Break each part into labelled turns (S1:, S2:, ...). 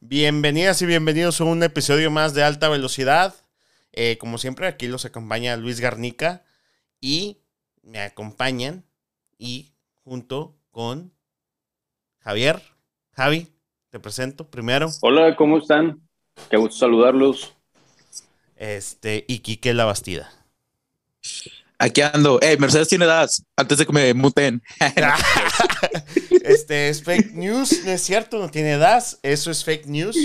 S1: Bienvenidas y bienvenidos a un episodio más de Alta Velocidad. Eh, como siempre, aquí los acompaña Luis Garnica y me acompañan y junto con Javier. Javi, te presento primero.
S2: Hola, ¿cómo están? Qué gusto saludarlos.
S1: Este, y Quique La Bastida.
S3: Aquí ando. Hey, Mercedes tiene edad antes de que me muten.
S1: este es fake news, no es cierto, no tiene edad. Eso es fake news.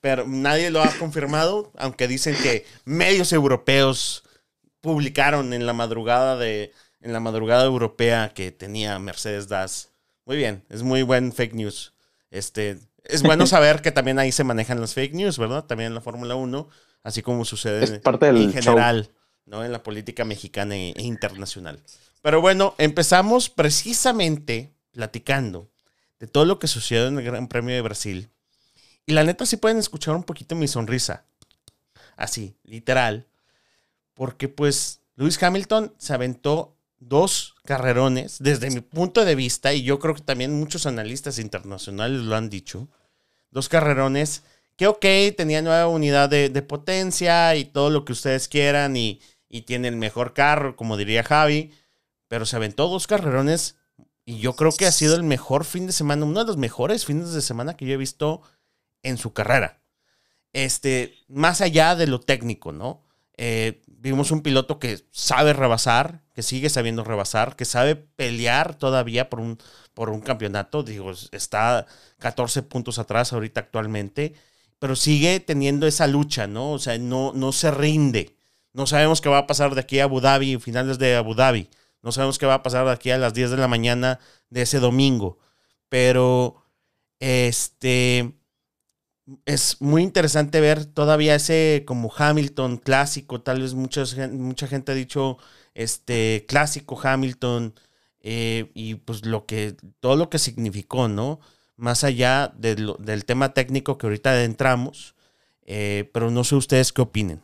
S1: Pero nadie lo ha confirmado, aunque dicen que medios europeos publicaron en la madrugada de en la madrugada europea que tenía Mercedes DAS. Muy bien, es muy buen fake news. Este, es bueno saber que también ahí se manejan las fake news, ¿verdad? También en la Fórmula 1, así como sucede en general. ¿no? En la política mexicana e internacional. Pero bueno, empezamos precisamente platicando de todo lo que sucedió en el Gran Premio de Brasil. Y la neta sí pueden escuchar un poquito mi sonrisa. Así, literal. Porque pues Lewis Hamilton se aventó dos carrerones desde mi punto de vista, y yo creo que también muchos analistas internacionales lo han dicho, dos carrerones que ok, tenía nueva unidad de, de potencia y todo lo que ustedes quieran y, y tiene el mejor carro, como diría Javi, pero se aventó dos carrerones y yo creo que ha sido el mejor fin de semana, uno de los mejores fines de semana que yo he visto en su carrera. Este, más allá de lo técnico, ¿no? Eh, vimos un piloto que sabe rebasar, que sigue sabiendo rebasar, que sabe pelear todavía por un, por un campeonato. Digo, está 14 puntos atrás ahorita actualmente, pero sigue teniendo esa lucha, ¿no? O sea, no, no se rinde. No sabemos qué va a pasar de aquí a Abu Dhabi, finales de Abu Dhabi. No sabemos qué va a pasar de aquí a las 10 de la mañana de ese domingo. Pero, este, es muy interesante ver todavía ese como Hamilton clásico. Tal vez muchas, mucha gente ha dicho, este, clásico Hamilton. Eh, y pues lo que, todo lo que significó, ¿no? Más allá del tema técnico que ahorita adentramos. Eh, pero no sé ustedes qué opinen.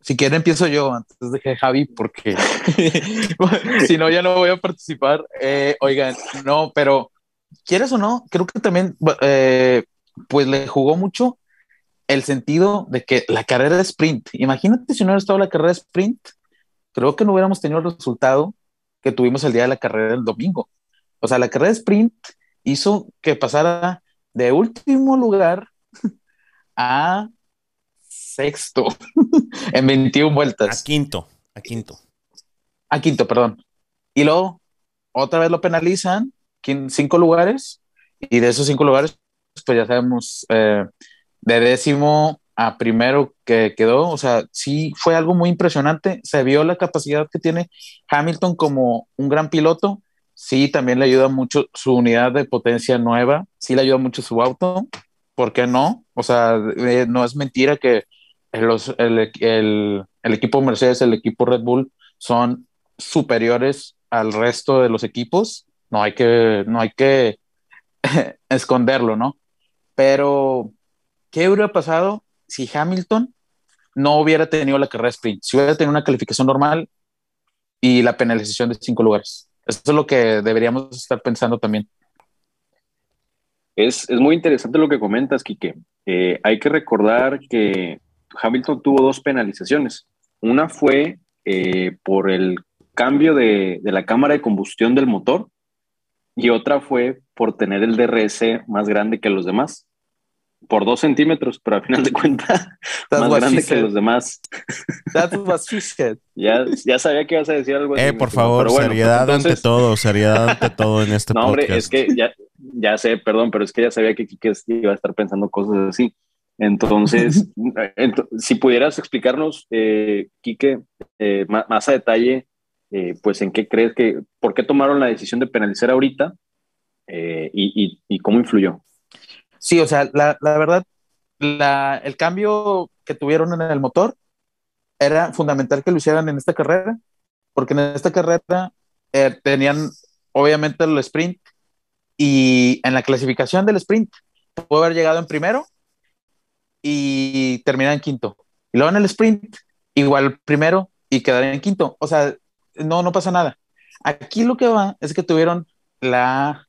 S3: Si quieren empiezo yo antes de que Javi, porque si no ya no voy a participar. Eh, oigan, no, pero quieres o no, creo que también eh, pues le jugó mucho el sentido de que la carrera de sprint, imagínate si no hubiera estado la carrera de sprint, creo que no hubiéramos tenido el resultado que tuvimos el día de la carrera del domingo. O sea, la carrera de sprint hizo que pasara de último lugar a sexto en 21 vueltas.
S1: A quinto, a quinto.
S3: A quinto, perdón. Y luego otra vez lo penalizan, cinco lugares, y de esos cinco lugares, pues ya sabemos, eh, de décimo a primero que quedó, o sea, sí fue algo muy impresionante, se vio la capacidad que tiene Hamilton como un gran piloto, sí, también le ayuda mucho su unidad de potencia nueva, sí le ayuda mucho su auto, ¿por qué no? O sea, eh, no es mentira que el, equipo Mercedes, el equipo Red Bull son superiores al resto de los equipos. No hay que, no hay que esconderlo, ¿no? Pero, ¿qué hubiera pasado si Hamilton no hubiera tenido la carrera sprint? Si hubiera tenido una calificación normal y la penalización de cinco lugares. Eso es lo que deberíamos estar pensando también.
S2: Es, muy interesante lo que comentas, Quique. Eh, hay que recordar que Hamilton tuvo dos penalizaciones. Una fue eh, por el cambio de, la cámara de combustión del motor y otra fue por tener el DRS más grande que los demás. Por dos centímetros, pero al final de cuentas, más grande que los demás.
S3: That was
S2: ya, ya sabía que ibas a decir algo
S1: así. Eh, por favor, seriedad ante todo, seriedad ante todo en este
S2: no, hombre, es que ya, ya sé, perdón, pero es que ya sabía que Kike iba a estar pensando cosas así. Entonces, si pudieras explicarnos, eh, Quique, eh, más, a detalle, eh, pues en qué crees que, por qué tomaron la decisión de penalizar ahorita eh, y, cómo influyó.
S3: Sí, o sea, la, verdad, el cambio que tuvieron en el motor era fundamental que lo hicieran en esta carrera, porque en esta carrera tenían obviamente el sprint y en la clasificación del sprint pudo haber llegado en primero y terminar en quinto. Y luego en el sprint, igual primero y quedar en quinto. O sea, no, no pasa nada. Aquí lo que va es que tuvieron la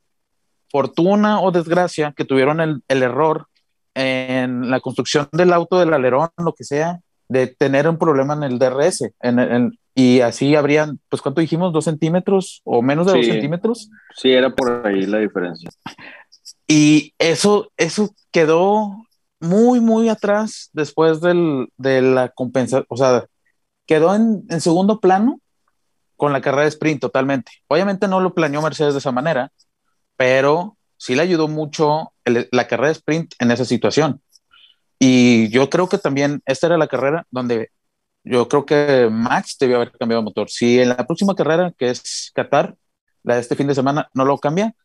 S3: fortuna o desgracia que tuvieron el, el error en la construcción del auto del alerón, lo que sea, de tener un problema en el DRS. En, en, y así habrían, pues, ¿cuánto dijimos? ¿Dos centímetros o menos de
S2: Sí.
S3: dos centímetros?
S2: Sí, era por ahí la diferencia.
S3: Y eso, eso quedó muy, muy atrás después del, de la compensación, o sea, quedó en, en segundo plano con la carrera de sprint totalmente. Obviamente no lo planeó Mercedes de esa manera, pero sí le ayudó mucho la carrera de sprint en esa situación. Y yo creo que también esta era la carrera donde yo creo que Max debió haber cambiado motor. Si en la próxima carrera, que es Qatar, la de este fin de semana, no lo cambia,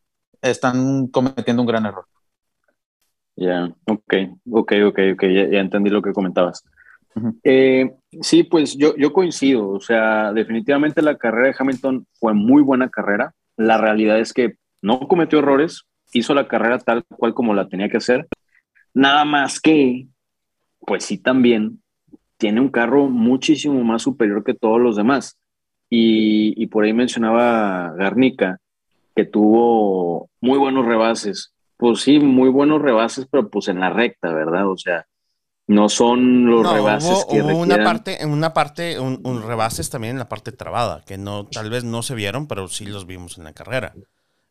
S3: están cometiendo un gran error.
S2: Ya, ok, ok, ok, ok, ya, ya entendí lo que comentabas.
S3: Ujú.
S2: Eh, sí, pues yo, yo coincido, o sea, definitivamente la carrera de Hamilton fue muy buena carrera. La realidad es que no cometió errores, hizo la carrera tal cual como la tenía que hacer. Nada más que, pues sí, también tiene un carro muchísimo más superior que todos los demás. Y, y por ahí mencionaba Garnica que tuvo muy buenos rebases. Pues sí, muy buenos rebases, pero pues en la recta, ¿verdad? O sea, no son los
S1: No,
S2: rebases
S1: hubo,
S2: que
S1: hubo una
S2: requieran.
S1: parte, en una parte, un, un rebases también en la parte trabada, que no, tal vez no se vieron, pero sí los vimos en la carrera.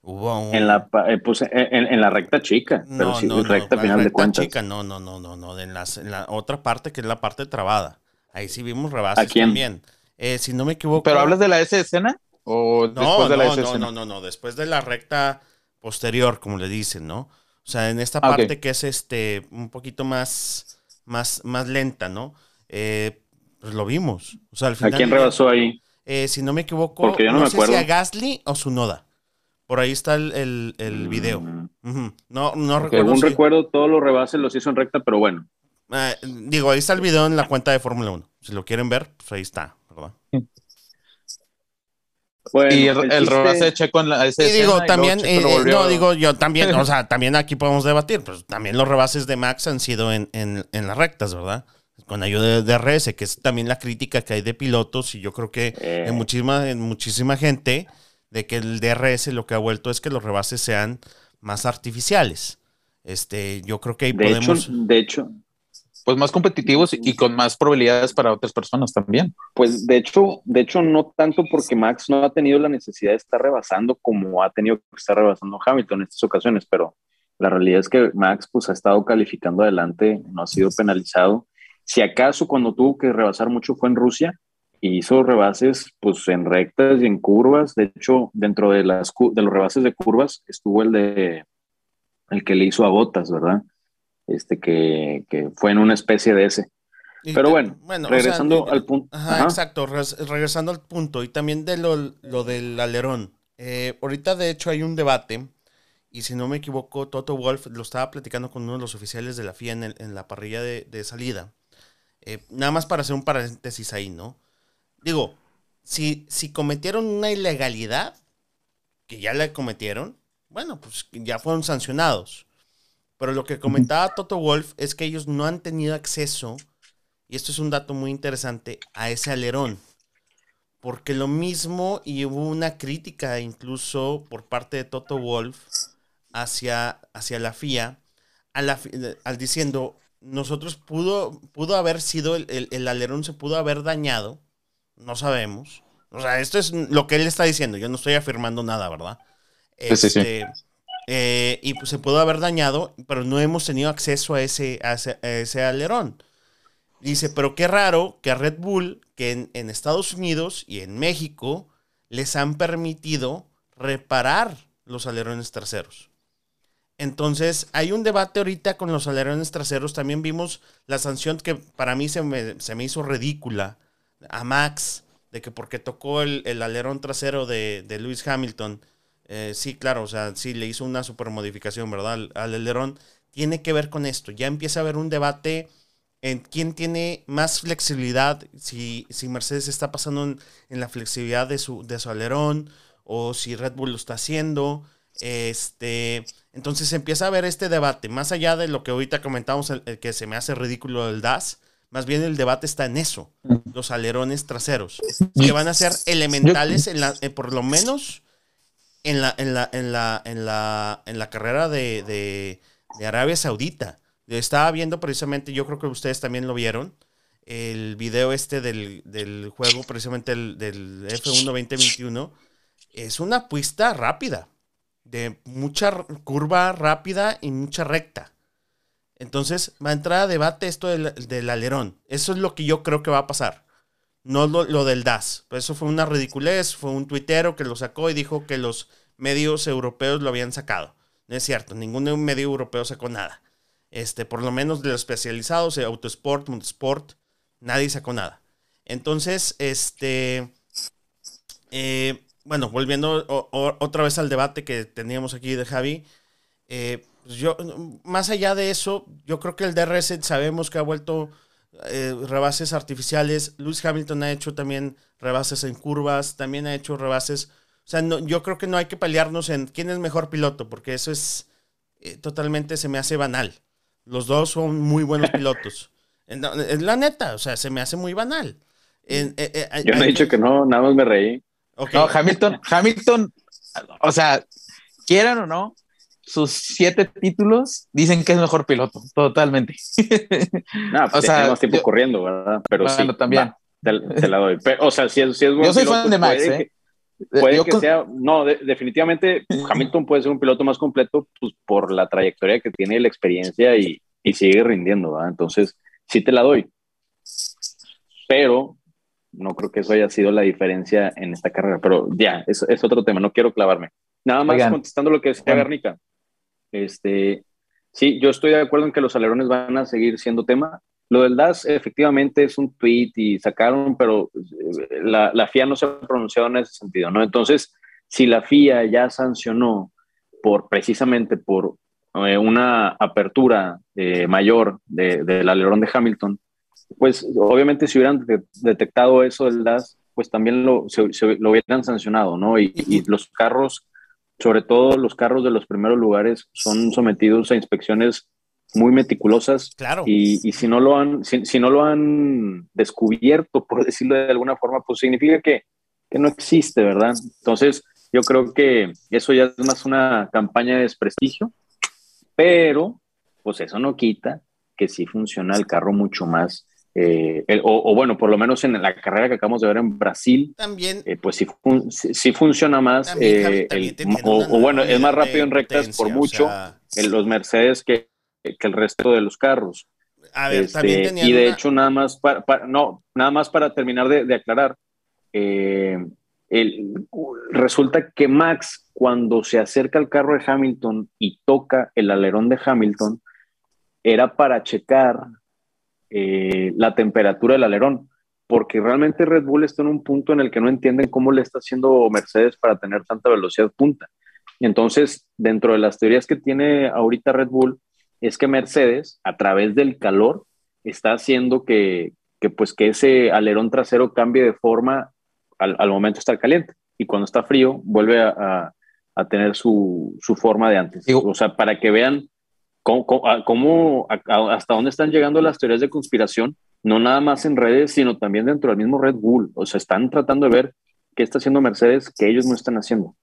S1: Hubo un,
S2: En la, pa- eh, pues, en, en- la recta chica, pero
S1: no,
S2: sí,
S1: no, no,
S2: recta
S1: la
S2: final de
S1: recta
S2: cuentas.
S1: chica, no, no, no, no, no, en, las- en la otra parte que es la parte trabada. Ahí sí vimos rebases
S2: ¿A quién?
S1: también. Eh, si no me equivoco.
S3: ¿Pero hablas de la S escena? ¿O
S1: No,
S3: después de la
S1: no,
S3: S
S1: no,
S3: escena?
S1: no, no, no, después de la recta posterior, como le dicen, ¿no? O sea, en esta
S3: Ah,
S1: parte que es este un poquito más, más, más lenta, ¿no? Eh, pues lo vimos. O sea, al
S2: ¿A
S1: final.
S2: quién rebasó ahí?
S1: eh, si no me equivoco,
S2: Porque yo no me
S1: sé si
S2: acuerdo.
S1: a Gasly o Sunoda. Por ahí está el, el, el video.
S2: Mm,
S1: Ujú. No, no recuerdo.
S2: Según
S1: si-
S2: recuerdo, todos los rebases los hizo en recta, pero bueno.
S1: eh, digo, ahí está el video en la cuenta de Fórmula 1. Si lo quieren ver, pues ahí está, ¿verdad?
S2: Bueno,
S3: y el, el rebase de Checo en la
S1: Y digo, también, eh, eh, no, digo yo también, o sea, también aquí podemos debatir, pues también los rebases de Max han sido en, en, en las rectas, ¿verdad? Con ayuda de DRS, que es también la crítica que hay de pilotos y yo creo que
S2: Eh.
S1: en, muchísima, en muchísima gente de que el DRS lo que ha vuelto es que los rebases sean más artificiales. Este, yo creo que ahí
S2: de
S1: podemos...
S2: hecho, de hecho,
S3: Pues más competitivos y, con más probabilidades para otras personas también.
S2: Pues de hecho, de hecho no tanto porque Max no ha tenido la necesidad de estar rebasando como ha tenido que estar rebasando Hamilton en estas ocasiones, pero la realidad es que Max pues ha estado calificando adelante, no ha sido penalizado. Si acaso cuando tuvo que rebasar mucho fue en Rusia y hizo rebases pues en rectas y en curvas. De hecho, dentro de las de los rebases de curvas estuvo el de el que le hizo a Botas, ¿verdad? Este que, que fue en una especie de ese.
S1: y
S2: Pero bueno,
S1: o sea,
S2: regresando al punto.
S1: Ajá,
S2: Ajá.
S1: exacto, res- regresando al punto y también de lo, lo del alerón. Eh, ahorita de hecho hay un debate y si no me equivoco, Toto Wolf lo estaba platicando con uno de los oficiales de la FIA en, el- en la parrilla de, de salida. Eh, nada más para hacer un paréntesis ahí, ¿no? Digo, si, si cometieron una ilegalidad, que ya la cometieron, bueno, pues ya fueron sancionados. Pero lo que comentaba Toto Wolf es que ellos no han tenido acceso y esto es un dato muy interesante, a ese alerón. Porque lo mismo, y hubo una crítica incluso por parte de Toto Wolf hacia, hacia la FIA, a la, fi- al diciendo, nosotros pudo, pudo haber sido, el, el- el alerón se pudo haber dañado, no sabemos. O sea, esto es lo que él está diciendo, yo no estoy afirmando nada, ¿verdad?
S3: Sí, sí, sí.
S1: Eh, y pues se pudo haber dañado, pero no hemos tenido acceso a ese, a ese, a ese alerón. Dice, pero qué raro que a Red Bull, que en, en Estados Unidos y en México les han permitido reparar los alerones traseros. Entonces, hay un debate ahorita con los alerones traseros. También vimos la sanción que para mí se me, se me hizo ridícula a Max, de que porque tocó el, el alerón trasero de, de Lewis Hamilton, eh, sí, claro, o sea, sí le hizo una super modificación, ¿verdad? Al, al alerón. Tiene que ver con esto. Ya empieza a haber un debate en quién tiene más flexibilidad, si, si Mercedes está pasando en, en la flexibilidad de su, de su alerón o si Red Bull lo está haciendo. Este, entonces empieza a haber este debate, más allá de lo que ahorita comentamos, el, el que se me hace ridículo del DAS, más bien el debate está en eso, los alerones traseros, que van a ser elementales, en la, eh, por lo menos en la, en la, en la, en la, en la carrera de, de, de Arabia Saudita. Estaba viendo precisamente, yo creo que ustedes también lo vieron, el video este del, del juego, precisamente el, del F1 2021. Es una pista rápida, de mucha curva rápida y mucha recta. Entonces va a entrar a debate esto del, del alerón. Eso es lo que yo creo que va a pasar. No lo, del DAS. Eso fue una ridiculez. Fue un tuitero que lo sacó y dijo que los medios europeos lo habían sacado. No es cierto. Ningún medio europeo sacó nada. Este, por lo menos de los especializados, de Autosport, Motorsport, nadie sacó nada. Entonces, este, eh, bueno, volviendo otra vez al debate que teníamos aquí de Javi, eh, pues yo, más allá de eso, yo creo que el DRS sabemos que ha vuelto eh, rebases artificiales. Lewis Hamilton ha hecho también rebases en curvas, también ha hecho rebases. O sea, no, yo creo que no hay que pelearnos en quién es mejor piloto, porque eso es totalmente, se me hace banal. Los dos son muy buenos pilotos. Es la neta, o sea, se me hace muy banal.
S2: Eh, eh, Yo no he dicho que no, nada más me reí.
S3: No, Hamilton, Hamilton, o sea, quieran o no, sus siete títulos dicen que es mejor piloto, totalmente.
S2: No, pues o sea, más tiempo corriendo, ¿verdad? Pero sí, también. te, la doy. o sea, si es, si es
S3: Yo soy fan de Max,
S2: puede,
S3: ¿eh?
S2: Puede que sea, no, definitivamente Hamilton puede ser un piloto más completo pues, por la trayectoria que tiene, la experiencia y, y sigue rindiendo, ¿verdad? Entonces, sí te la doy. Pero no creo que eso haya sido la diferencia en esta carrera, pero ya, es, es otro tema, no quiero clavarme. Nada más contestando lo que decía Garnica. Este, sí, yo estoy de acuerdo en que los alerones van a seguir siendo tema. Lo del DAS efectivamente es un tweet y sacaron, pero eh, la, la FIA no se ha pronunciado en ese sentido, ¿no? Entonces, si la FIA ya sancionó por precisamente por eh, una apertura eh, mayor del alerón de Hamilton, pues obviamente si hubieran detectado eso del DAS, pues también lo, lo hubieran sancionado, ¿no? Y, los carros, sobre todo los carros de los primeros lugares, son sometidos a inspecciones muy meticulosas.
S1: Claro.
S2: Y, y si, no lo han, si, no lo han descubierto, por decirlo de alguna forma, pues significa que, que no existe, ¿verdad? Entonces, yo creo que eso ya es más una campaña de desprestigio pero pues eso no quita que sí funciona el carro mucho más. Eh, o, bueno, por lo menos en la carrera que acabamos de ver en Brasil,
S1: también,
S2: eh, pues sí, sí, funciona más, eh, o, bueno, es más rápido en rectas por mucho en los Mercedes que, que, el resto de los carros.
S1: A ver, también
S2: este, y de hecho, nada más para, no, nada más para terminar de, de aclarar, el, resulta que Max cuando se acerca al carro de Hamilton y toca el alerón de Hamilton, era para checar eh, la temperatura del alerón, porque realmente Red Bull está en un punto en el que no entienden cómo le está haciendo Mercedes para tener tanta velocidad punta. Entonces, dentro de las teorías que tiene ahorita Red Bull, es que Mercedes, a través del calor, está haciendo que, pues, que ese alerón trasero cambie de forma al, momento de estar caliente. Y cuando está frío, vuelve a, a tener su, su forma de antes. o sea, para que vean cómo, cómo, hasta dónde están llegando las teorías de conspiración, no nada más en redes, sino también dentro del mismo Red Bull. O sea, están tratando de ver qué está haciendo Mercedes que ellos no están haciendo.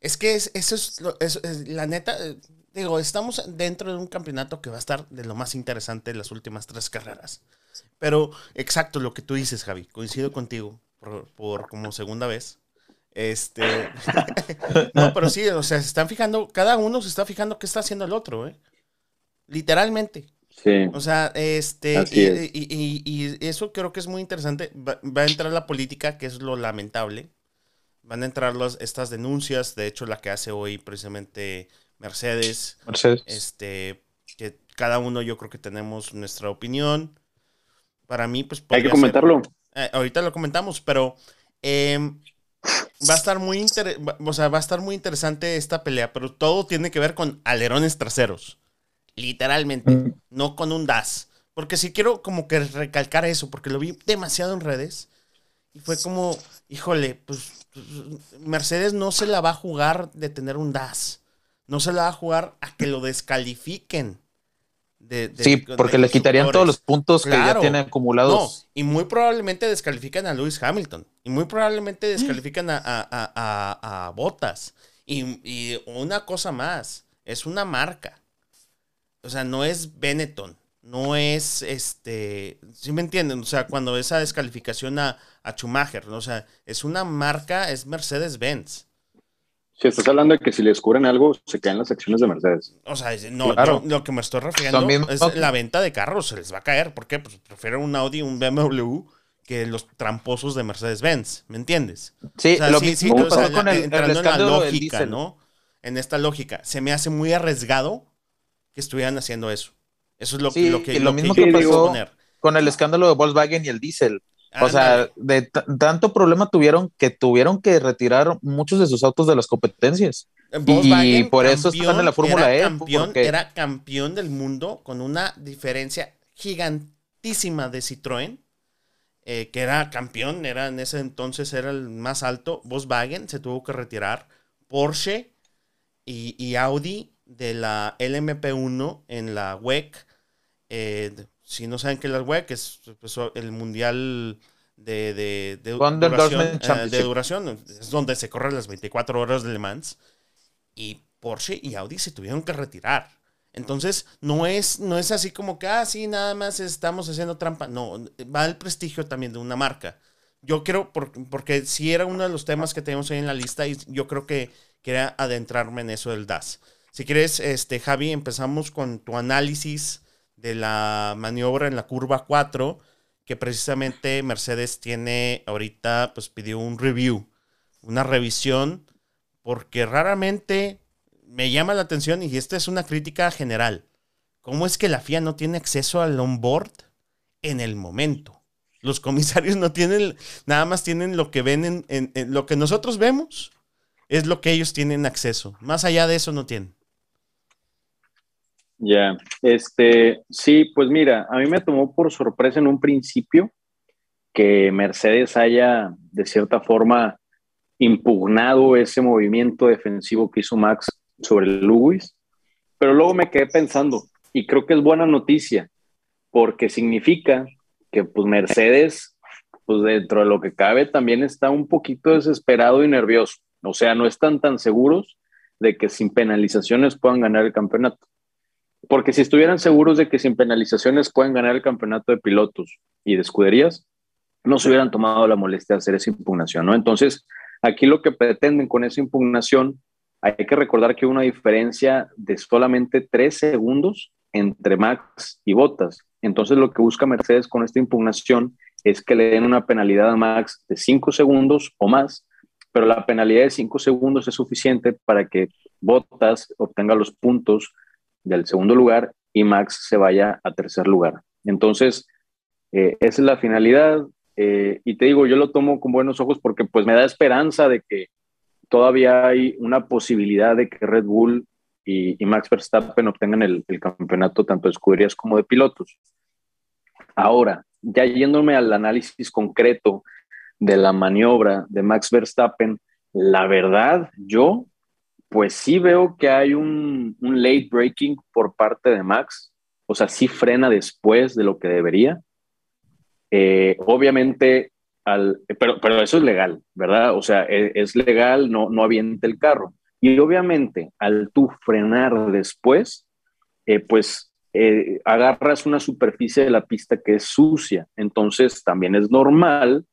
S1: Es que eso es, es, la neta, eh, digo, estamos dentro de un campeonato que va a estar de lo más interesante en las últimas tres carreras. Pero exacto lo que tú dices, Javi, coincido contigo por, por como segunda vez. Este. no, pero sí, o sea, se están fijando, cada uno se está fijando qué está haciendo el otro, ¿eh? Literalmente.
S2: Sí.
S1: O sea, este. Y, eso creo que es muy interesante. Va, a entrar la política, que es lo lamentable. Van a entrar las, estas denuncias, de hecho, la que hace hoy precisamente Mercedes.
S3: Mercedes.
S1: Este. Que cada uno yo creo que tenemos nuestra opinión. Para mí, pues.
S2: Hay que comentarlo.
S1: Eh, ahorita lo comentamos, pero. Em, Va a estar muy o sea, va a estar muy interesante esta pelea, pero todo tiene que ver con alerones traseros. Literalmente, mm. no con un DAS. Porque si quiero como que recalcar eso, porque lo vi demasiado en redes. Y fue como, híjole, pues, Mercedes no se la va a jugar de tener un DAS. No se la va a jugar a que lo descalifiquen
S3: sí, porque le quitarían todos los puntos que ya tiene acumulados.
S1: y muy probablemente descalifican a Lewis Hamilton. Y muy probablemente descalifican a, a, a, Bottas. Y, una cosa más, es una marca. O sea, no es Benetton, no es este, ¿sí me entienden? O sea, cuando esa descalificación a, a Schumacher, o sea, es una marca, es Mercedes-Benz.
S2: Si estás hablando de que si les cubren algo, se caen las acciones de Mercedes.
S1: O sea, no, lo que me estoy refiriendo es la venta de carros, se les va a caer. ¿Por qué? Pues prefieren un Audi, un BMW que los tramposos de Mercedes-Benz, ¿me entiendes?
S3: Sí, lo mismo con el,
S1: entrando en la lógica, ¿no? En esta lógica, se me hace muy arriesgado que estuvieran haciendo eso. Eso es lo, lo que,
S3: lo, mismo que, pasó con el escándalo de Volkswagen y el diésel. o sea, de tanto problema tuvieron que tuvieron que retirar muchos de sus autos de las competencias. y por eso están en la Fórmula
S1: E. Campeón, Era campeón del mundo con una diferencia gigantísima de Citroën eh, que era campeón, era en ese entonces era el más alto. Volkswagen se tuvo que retirar. Porsche y, Audi de la LMP1 en la WEC. Eh, si no saben qué es la WEC, es pues, el mundial de, de, de, duración, eh, de, duración, Es donde se corren las 24 horas de Le Mans. Y Porsche y Audi se tuvieron que retirar. Entonces, no es, no es así como que, ah, sí, nada más estamos haciendo trampa. No, va el prestigio también de una marca. Yo creo, porque si era uno de los temas que tenemos ahí en la lista y yo creo que quería adentrarme en eso del DAS. Si quieres, este, Javi, empezamos con tu análisis de la maniobra en la curva 4, que precisamente Mercedes tiene ahorita, pues pidió un review, una revisión, porque raramente me llama la atención y esta es una crítica general. ¿Cómo es que la FIA no tiene acceso al onboard en el momento? Los comisarios no tienen, nada más tienen lo que ven en, lo que nosotros vemos, es lo que ellos tienen acceso. Más allá de eso no tienen.
S2: Ya, este, sí, pues mira, a mí me tomó por sorpresa en un principio que Mercedes haya, de cierta forma, impugnado ese movimiento defensivo que hizo Max sobre Lewis, pero luego me quedé pensando, y creo que es buena noticia, porque significa que pues Mercedes, pues dentro de lo que cabe, también está un poquito desesperado y nervioso. O sea, no están tan seguros de que sin penalizaciones puedan ganar el campeonato. Porque si estuvieran seguros de que sin penalizaciones pueden ganar el campeonato de pilotos y de escuderías, no se hubieran tomado la molestia de hacer esa impugnación, ¿no? Entonces, aquí lo que pretenden con esa impugnación hay que recordar que una diferencia de solamente tres segundos entre Max y Bottas. Entonces lo que busca Mercedes con esta impugnación es que le den una penalidad a Max de cinco segundos o más, pero la penalidad de cinco segundos es suficiente para que Bottas obtenga los puntos del segundo lugar y Max se vaya a tercer lugar. Entonces, eh, esa es la finalidad. Eh, y te digo, yo lo tomo con buenos ojos porque pues me da esperanza de que todavía hay una posibilidad de que Red Bull y, Max Verstappen obtengan el, campeonato tanto de escuderías como de pilotos. Ahora, ya yéndome al análisis concreto de la maniobra de Max Verstappen, la verdad, yo pues sí veo que hay un, late breaking por parte de Max, o sea, sí frena después de lo que debería. Eh, obviamente pero, pero eso es legal, ¿verdad? O sea, e, es, legal, no, no aviente el carro. Y obviamente, al tú frenar después, eh, pues eh, agarras una superficie de la pista que es sucia. Entonces, también es normal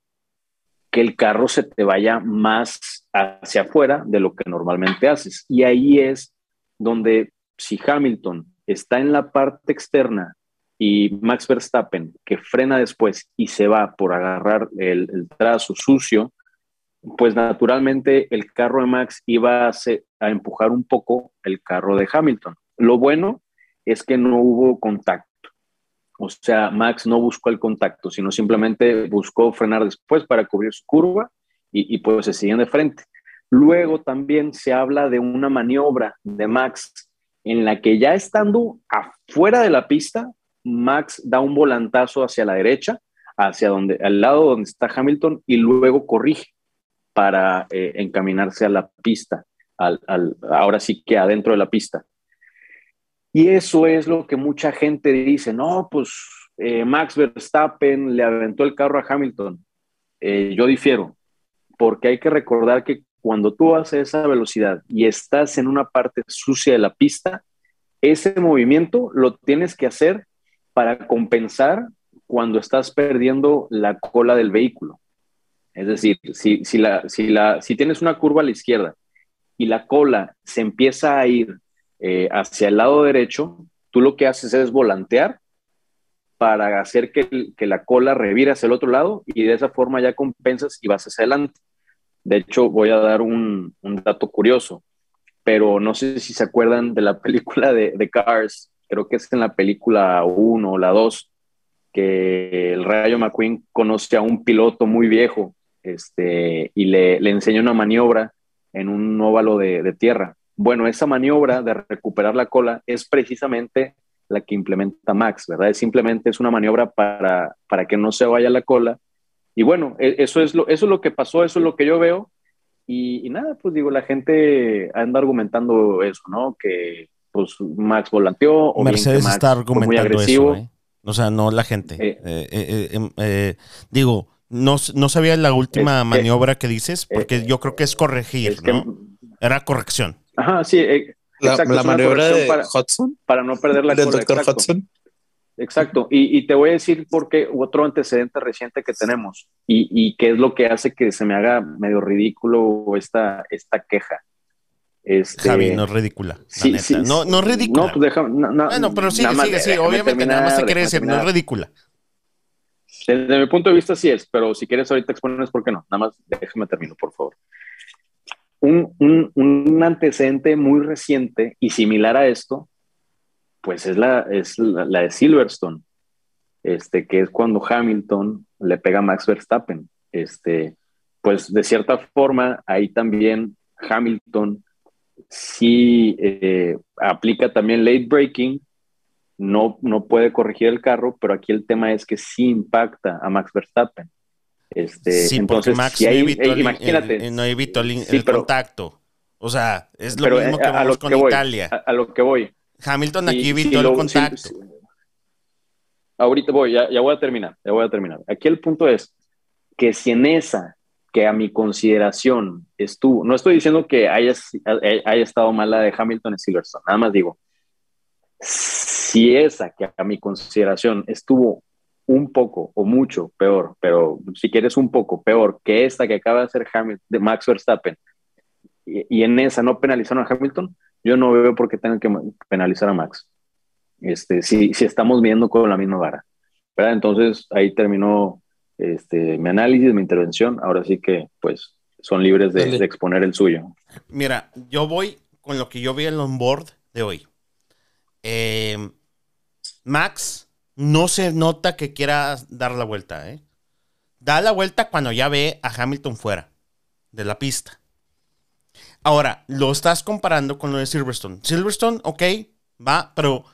S2: que el carro se te vaya más hacia afuera de lo que normalmente haces. Y ahí es donde si Hamilton está en la parte externa y Max Verstappen, que frena después y se va por agarrar el, trazo sucio, pues naturalmente el carro de Max iba a, empujar un poco el carro de Hamilton. Lo bueno es que no hubo contacto. O sea, Max no buscó el contacto, sino simplemente buscó frenar después para cubrir su curva y, pues se siguen de frente. Luego también se habla de una maniobra de Max en la que ya estando afuera de la pista, Max da un volantazo hacia la derecha, hacia donde, al lado donde está Hamilton, y luego corrige para eh, encaminarse a la pista, al, ahora sí que adentro de la pista. Y eso es lo que mucha gente dice, no, pues eh, Max Verstappen le aventó el carro a Hamilton. Eh, yo difiero, porque hay que recordar que cuando tú vas a esa velocidad y estás en una parte sucia de la pista, ese movimiento lo tienes que hacer para compensar cuando estás perdiendo la cola del vehículo. Es decir, si, si, la, si, la, si tienes una curva a la izquierda y la cola se empieza a ir eh, hacia el lado derecho, tú lo que haces es volantear para hacer que, que, la cola revire hacia el otro lado y de esa forma ya compensas y vas hacia adelante. De hecho, voy a dar un, dato curioso, pero no sé si se acuerdan de la película de, de Cars, creo que es en la película 1 o la 2, que el Rayo McQueen conoce a un piloto muy viejo este, y le, le enseña una maniobra en un óvalo de, de, tierra. Bueno, esa maniobra de recuperar la cola es precisamente la que implementa Max, ¿verdad? Es simplemente es una maniobra para, para que no se vaya la cola. Y bueno, e, eso es, lo, eso es lo que pasó, eso es lo que yo veo. Y, y nada, pues digo, la gente anda argumentando eso, ¿no? Que pues Max volanteó o
S1: Mercedes
S2: Max
S1: está argumentando
S2: muy agresivo.
S1: eso, ¿eh? O sea, no la gente.
S2: Eh.
S1: Eh, eh, eh, digo, no, no sabía la última
S2: Es
S1: maniobra que dices, porque yo creo que es corregir,
S2: Es que,
S1: ¿no? Era corrección.
S2: Ajá, sí, eh,
S3: La,
S2: exacto,
S3: la maniobra de
S2: para,
S3: Hudson,
S2: para no perder la
S3: del doctor
S2: exacto.
S3: Hudson.
S2: Exacto, y, y te voy a decir por qué otro antecedente reciente que tenemos y, y qué es lo que hace que se me haga medio ridículo esta, esta queja. Este,
S1: Javi, no es ridícula. la
S2: sí,
S1: neta.
S2: sí,
S1: no, no es ridícula.
S2: No, pues deja, no, no,
S1: bueno, pero sigue,
S2: nada más
S1: sigue, sí. Obviamente, nada más te quiere decir, no es ridícula.
S2: Desde mi punto de vista sí es, pero si quieres ahorita expones por qué no. Nada más déjame termino, por favor. Un, un, antecedente muy reciente y similar a esto, pues es la, es la de Silverstone, este, que es cuando Hamilton le pega a Max Verstappen. Este, pues de cierta forma, ahí también Hamilton sí eh, aplica también late breaking, no, no puede corregir el carro, pero aquí el tema es que sí impacta a Max Verstappen. Este,
S1: Sí, porque
S2: entonces,
S1: Max
S2: si
S1: no
S2: hay-
S1: evitó,
S2: eh,
S1: el,
S2: imagínate,
S1: el- no evitó el,
S2: Sí,
S1: el
S2: pero-
S1: contacto. O sea, es lo mismo
S2: eh,
S1: que
S2: a, a
S1: vamos
S2: lo
S1: con
S2: que voy,
S1: Italia.
S2: a, a lo que voy.
S1: Hamilton aquí
S2: si
S1: evitó
S2: lo-
S1: el contacto.
S2: ahorita voy, ya, ya voy a terminar, ya voy a terminar. Aquí el punto es que si en esa, que a mi consideración estuvo, no estoy diciendo que haya, haya estado mala de Hamilton en Silverstone, nada más digo, si esa que a mi consideración estuvo un poco o mucho peor, pero si quieres un poco peor que esta que acaba de hacer Hamilton, de Max Verstappen, y, y en esa no penalizaron a Hamilton, yo no veo por qué tengan que penalizar a Max. Este, si, si estamos viendo con la misma vara. ¿verdad? Entonces ahí terminó este, mi análisis, mi intervención. Ahora sí que pues son libres de exponer el suyo.
S1: Mira, yo voy con lo que yo vi en el onboard de hoy. Eh, Max no se nota que quiera dar la vuelta, ¿eh? Da la vuelta cuando ya ve a Hamilton fuera de la pista. Ahora, lo estás comparando con lo de Silverstone. Silverstone, ok, va, pero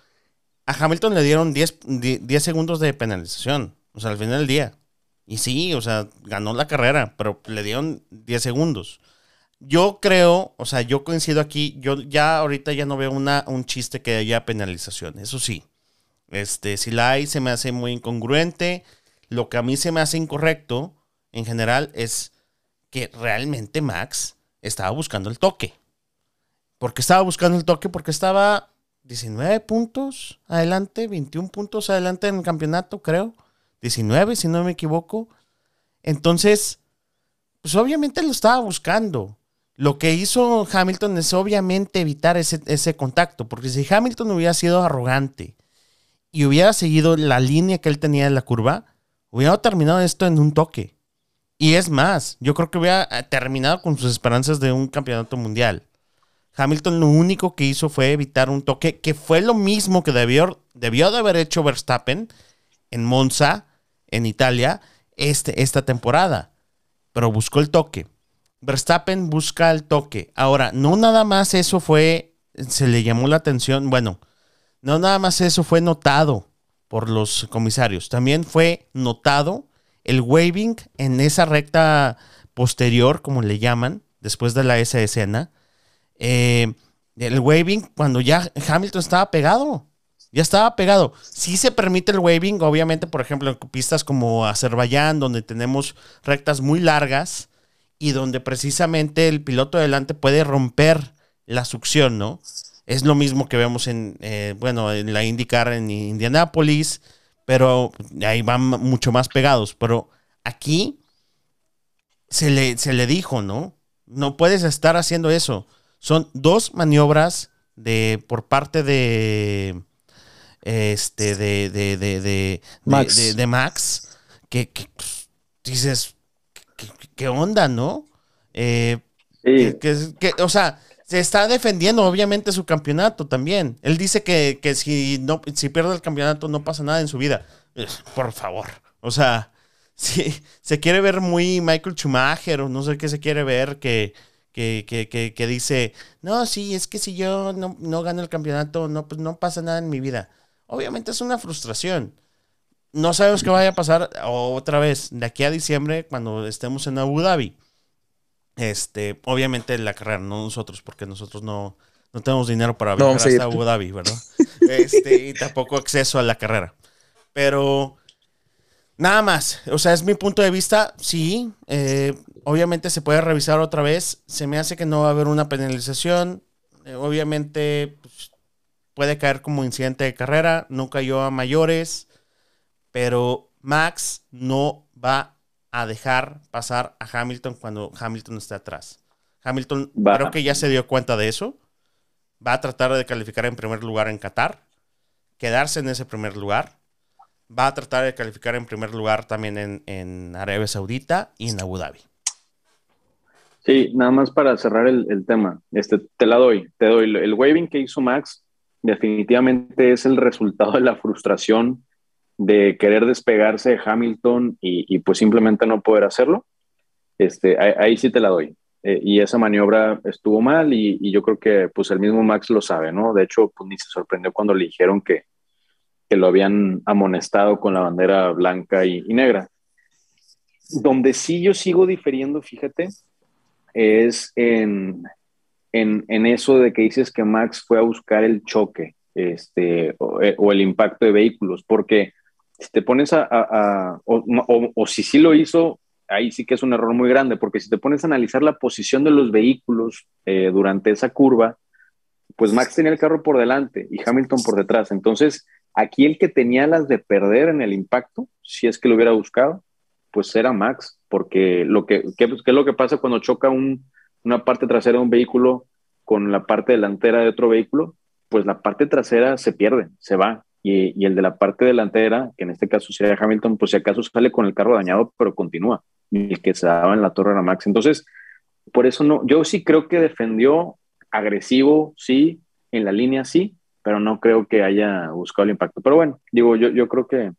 S1: a Hamilton le dieron 10, 10 segundos de penalización. O sea, al final del día. Y sí, o sea, ganó la carrera, pero le dieron 10 segundos. Yo creo, o sea, yo coincido aquí, yo ya ahorita ya no veo una, un chiste que haya penalización, eso sí. Este, si la hay, se me hace muy incongruente. Lo que a mí se me hace incorrecto, en general, es que realmente Max estaba buscando el toque. ¿Por qué estaba buscando el toque? Porque estaba 19 puntos adelante, 21 puntos adelante en el campeonato, creo. 19, si no me equivoco. Entonces, pues obviamente lo estaba buscando. Lo que hizo Hamilton es obviamente evitar ese, ese contacto, porque si Hamilton hubiera sido arrogante y hubiera seguido la línea que él tenía en la curva, hubiera terminado esto en un toque. Y es más, yo creo que hubiera eh, terminado con sus esperanzas de un campeonato mundial. Hamilton lo único que hizo fue evitar un toque, que fue lo mismo que debió, debió de haber hecho Verstappen en Monza, en Italia, este, esta temporada. Pero buscó el toque. Verstappen busca el toque. Ahora, no nada más eso fue, se le llamó la atención, bueno, no nada más eso fue notado por los comisarios, también fue notado el waving en esa recta posterior, como le llaman, después de la esa escena. Eh, el waving cuando ya Hamilton estaba pegado. Ya estaba pegado. Sí se permite el waving, obviamente, por ejemplo, en pistas como Azerbaiyán, donde tenemos rectas muy largas y donde precisamente el piloto delante puede romper la succión, ¿no? Es lo mismo que vemos en, eh, bueno, en la IndyCar en Indianápolis, pero ahí van mucho más pegados. Pero aquí se le, se le dijo, ¿no? No puedes estar haciendo eso. Son dos maniobras de, por parte de, este, de, de, de, Max. de, Max, que, dices, ¿qué, onda, no? Eh, que, o sea, se está defendiendo obviamente su campeonato también. Él dice que, si, no, si pierde el campeonato no pasa nada en su vida. Por favor. O sea, si se quiere ver muy Michael Schumacher o no sé qué se quiere ver que, que, dice, no, sí, es que si yo no, no gano el campeonato, no, pues no pasa nada en mi vida. Obviamente es una frustración. No sabemos qué vaya a pasar otra vez de aquí a diciembre cuando estemos en Abu Dhabi. Este, obviamente la carrera, no nosotros, porque nosotros no, no tenemos dinero para viajar hasta Abu Dhabi, ¿verdad? Este, y tampoco acceso a la carrera. Pero nada más, o sea, es mi punto de vista, sí, eh, obviamente se puede revisar otra vez, se me hace que no va a haber una penalización, eh, obviamente pues, puede caer como incidente de carrera, no cayó a mayores, pero Max no va a dejar pasar a Hamilton cuando Hamilton esté atrás. Hamilton creo que ya se dio cuenta de eso. Va a tratar de calificar en primer lugar en Qatar, quedarse en ese primer lugar. Va a tratar de calificar en primer lugar también en, en Arabia Saudita y en Abu Dhabi.
S2: Sí, nada más para cerrar el, tema. Este, te la doy, te doy. El waving que hizo Max definitivamente es el resultado de la frustración de querer despegarse de Hamilton y, pues simplemente no poder hacerlo, este, ahí, sí te la doy. Eh, y esa maniobra estuvo mal y, yo creo que pues el mismo Max lo sabe, ¿no? De hecho, pues ni se sorprendió cuando le dijeron que, que lo habían amonestado con la bandera blanca y, negra. Donde sí yo sigo difiriendo, fíjate, es en, en, en, eso de que dices que Max fue a buscar el choque este, o, eh, o el impacto de vehículos, porque si te pones a, o, si sí lo hizo, ahí sí que es un error muy grande, porque si te pones a analizar la posición de los vehículos eh, durante esa curva, pues Max tenía el carro por delante y Hamilton por detrás. Entonces, aquí el que tenía las de perder en el impacto, si es que lo hubiera buscado, pues era Max, porque lo que, ¿qué, es lo que pasa cuando choca una parte trasera de un vehículo con la parte delantera de otro vehículo? Pues la parte trasera se pierde, se va y, el de la parte delantera, que en este caso sería Hamilton, pues si acaso sale con el carro dañado, pero continúa. Y el que se daba en la torre era Max. Entonces, por eso no, yo sí creo que defendió agresivo, sí, en la línea sí, pero no creo que haya buscado el impacto. Pero bueno, digo, yo, yo creo que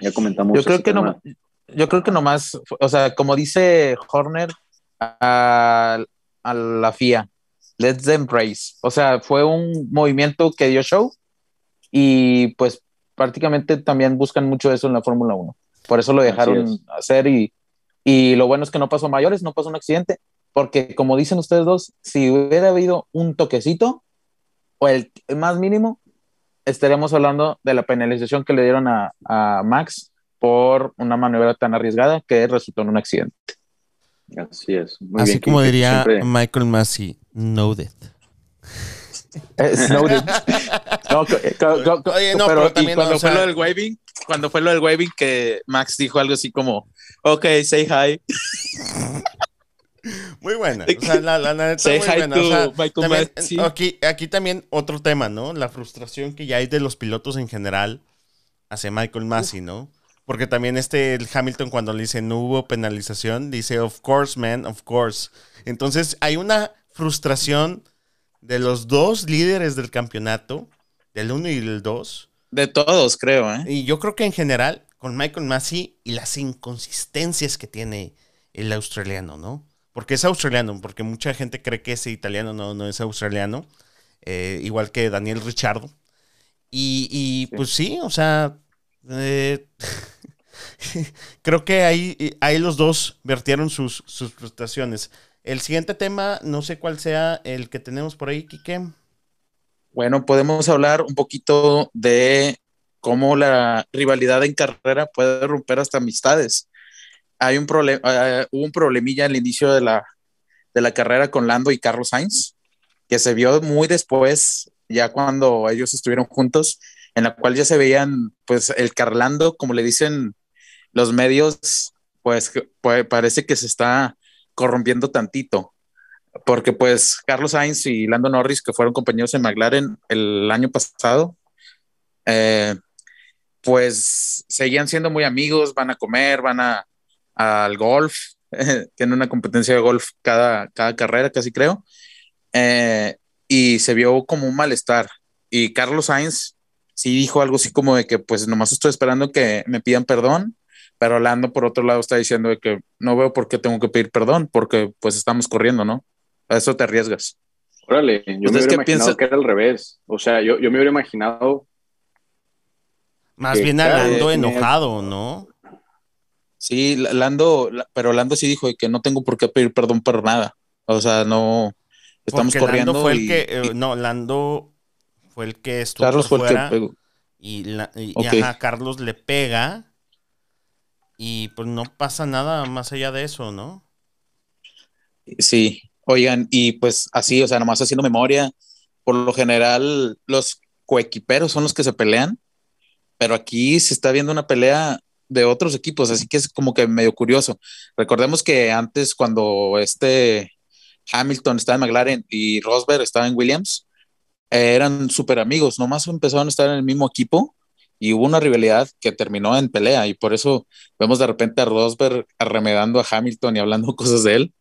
S2: ya comentamos.
S3: Yo creo que no, yo creo que nomás, o sea, como dice Horner a, a la FIA, let's them race. O sea, fue un movimiento que dio show y pues prácticamente también buscan mucho eso en la Fórmula 1. Por eso lo dejaron hacer y, y lo bueno es que no pasó mayores, no pasó un accidente, porque como dicen ustedes dos, si hubiera habido un toquecito o el, más mínimo, estaríamos hablando de la penalización que le dieron a, a Max por una maniobra tan arriesgada que resultó en un accidente.
S2: Así es.
S1: Así como diría Michael Massey, no death.
S3: Snowden. no, pero, también, cuando fue lo del waving, cuando fue lo del waving que Max dijo algo así como, ok, say hi.
S1: Muy buena. O sea, la, la neta say muy buena. también, aquí, aquí también otro tema, ¿no? La frustración que ya hay de los pilotos en general hacia Michael Massey, ¿no? Porque también este el Hamilton cuando le dice no hubo penalización, dice of course, man, of course. Entonces hay una frustración de los dos líderes del campeonato, del 1 y del 2.
S3: De todos, creo, ¿eh?
S1: Y yo creo que en general, con Michael Massey y las inconsistencias que tiene el australiano, ¿no? Porque es australiano, porque mucha gente cree que es italiano, no, no es australiano. Eh, igual que Daniel Richardo. Y, pues sí, o sea, eh, creo que ahí, ahí los dos vertieron sus, sus frustraciones. El siguiente tema, no sé cuál sea el que tenemos por ahí, Quique.
S3: Bueno, podemos hablar un poquito de cómo la rivalidad en carrera puede romper hasta amistades. hay un problema, eh, hubo un problemilla al inicio de la, de la carrera con Lando y Carlos Sainz, que se vio muy después, ya cuando ellos estuvieron juntos, en la cual ya se veían, pues, el Carlando, como le dicen los medios, pues, pues parece que se está corrompiendo tantito porque pues Carlos Sainz y Lando Norris, que fueron compañeros en McLaren el año pasado, eh, pues seguían siendo muy amigos, van a comer, van a, al golf, tienen una competencia de golf cada, cada carrera, casi creo, eh, y se vio como un malestar. Y Carlos Sainz sí dijo algo así como de que pues nomás estoy esperando que me pidan perdón, pero Lando por otro lado está diciendo de que no veo por qué tengo que pedir perdón, porque pues estamos corriendo, ¿no? A eso te arriesgas.
S2: Órale, yo me hubiera imaginado que era al revés. O sea, yo, yo me hubiera imaginado.
S1: Más bien a Lando enojado, ¿no?
S3: Sí, Lando, pero Lando sí dijo que no tengo por qué pedir perdón por nada. O sea, no. Estamos corriendo.
S1: Lando fue el que. Eh, no, Lando fue el que estuvo Carlos fue el que pegó. Y, la, Carlos le pega. Y pues no pasa nada más allá de eso, ¿no?
S3: Sí, Oigan, y pues así, o sea, nomás haciendo memoria, por lo general los coequiperos son los que se pelean, pero aquí se está viendo una pelea de otros equipos, así que es como que medio curioso. Recordemos que antes cuando este Hamilton estaba en McLaren y Rosberg estaba en Williams, eran súper amigos, nomás empezaron a estar en el mismo equipo y hubo una rivalidad que terminó en pelea y por eso vemos de repente a Rosberg arremedando a Hamilton y hablando cosas de él.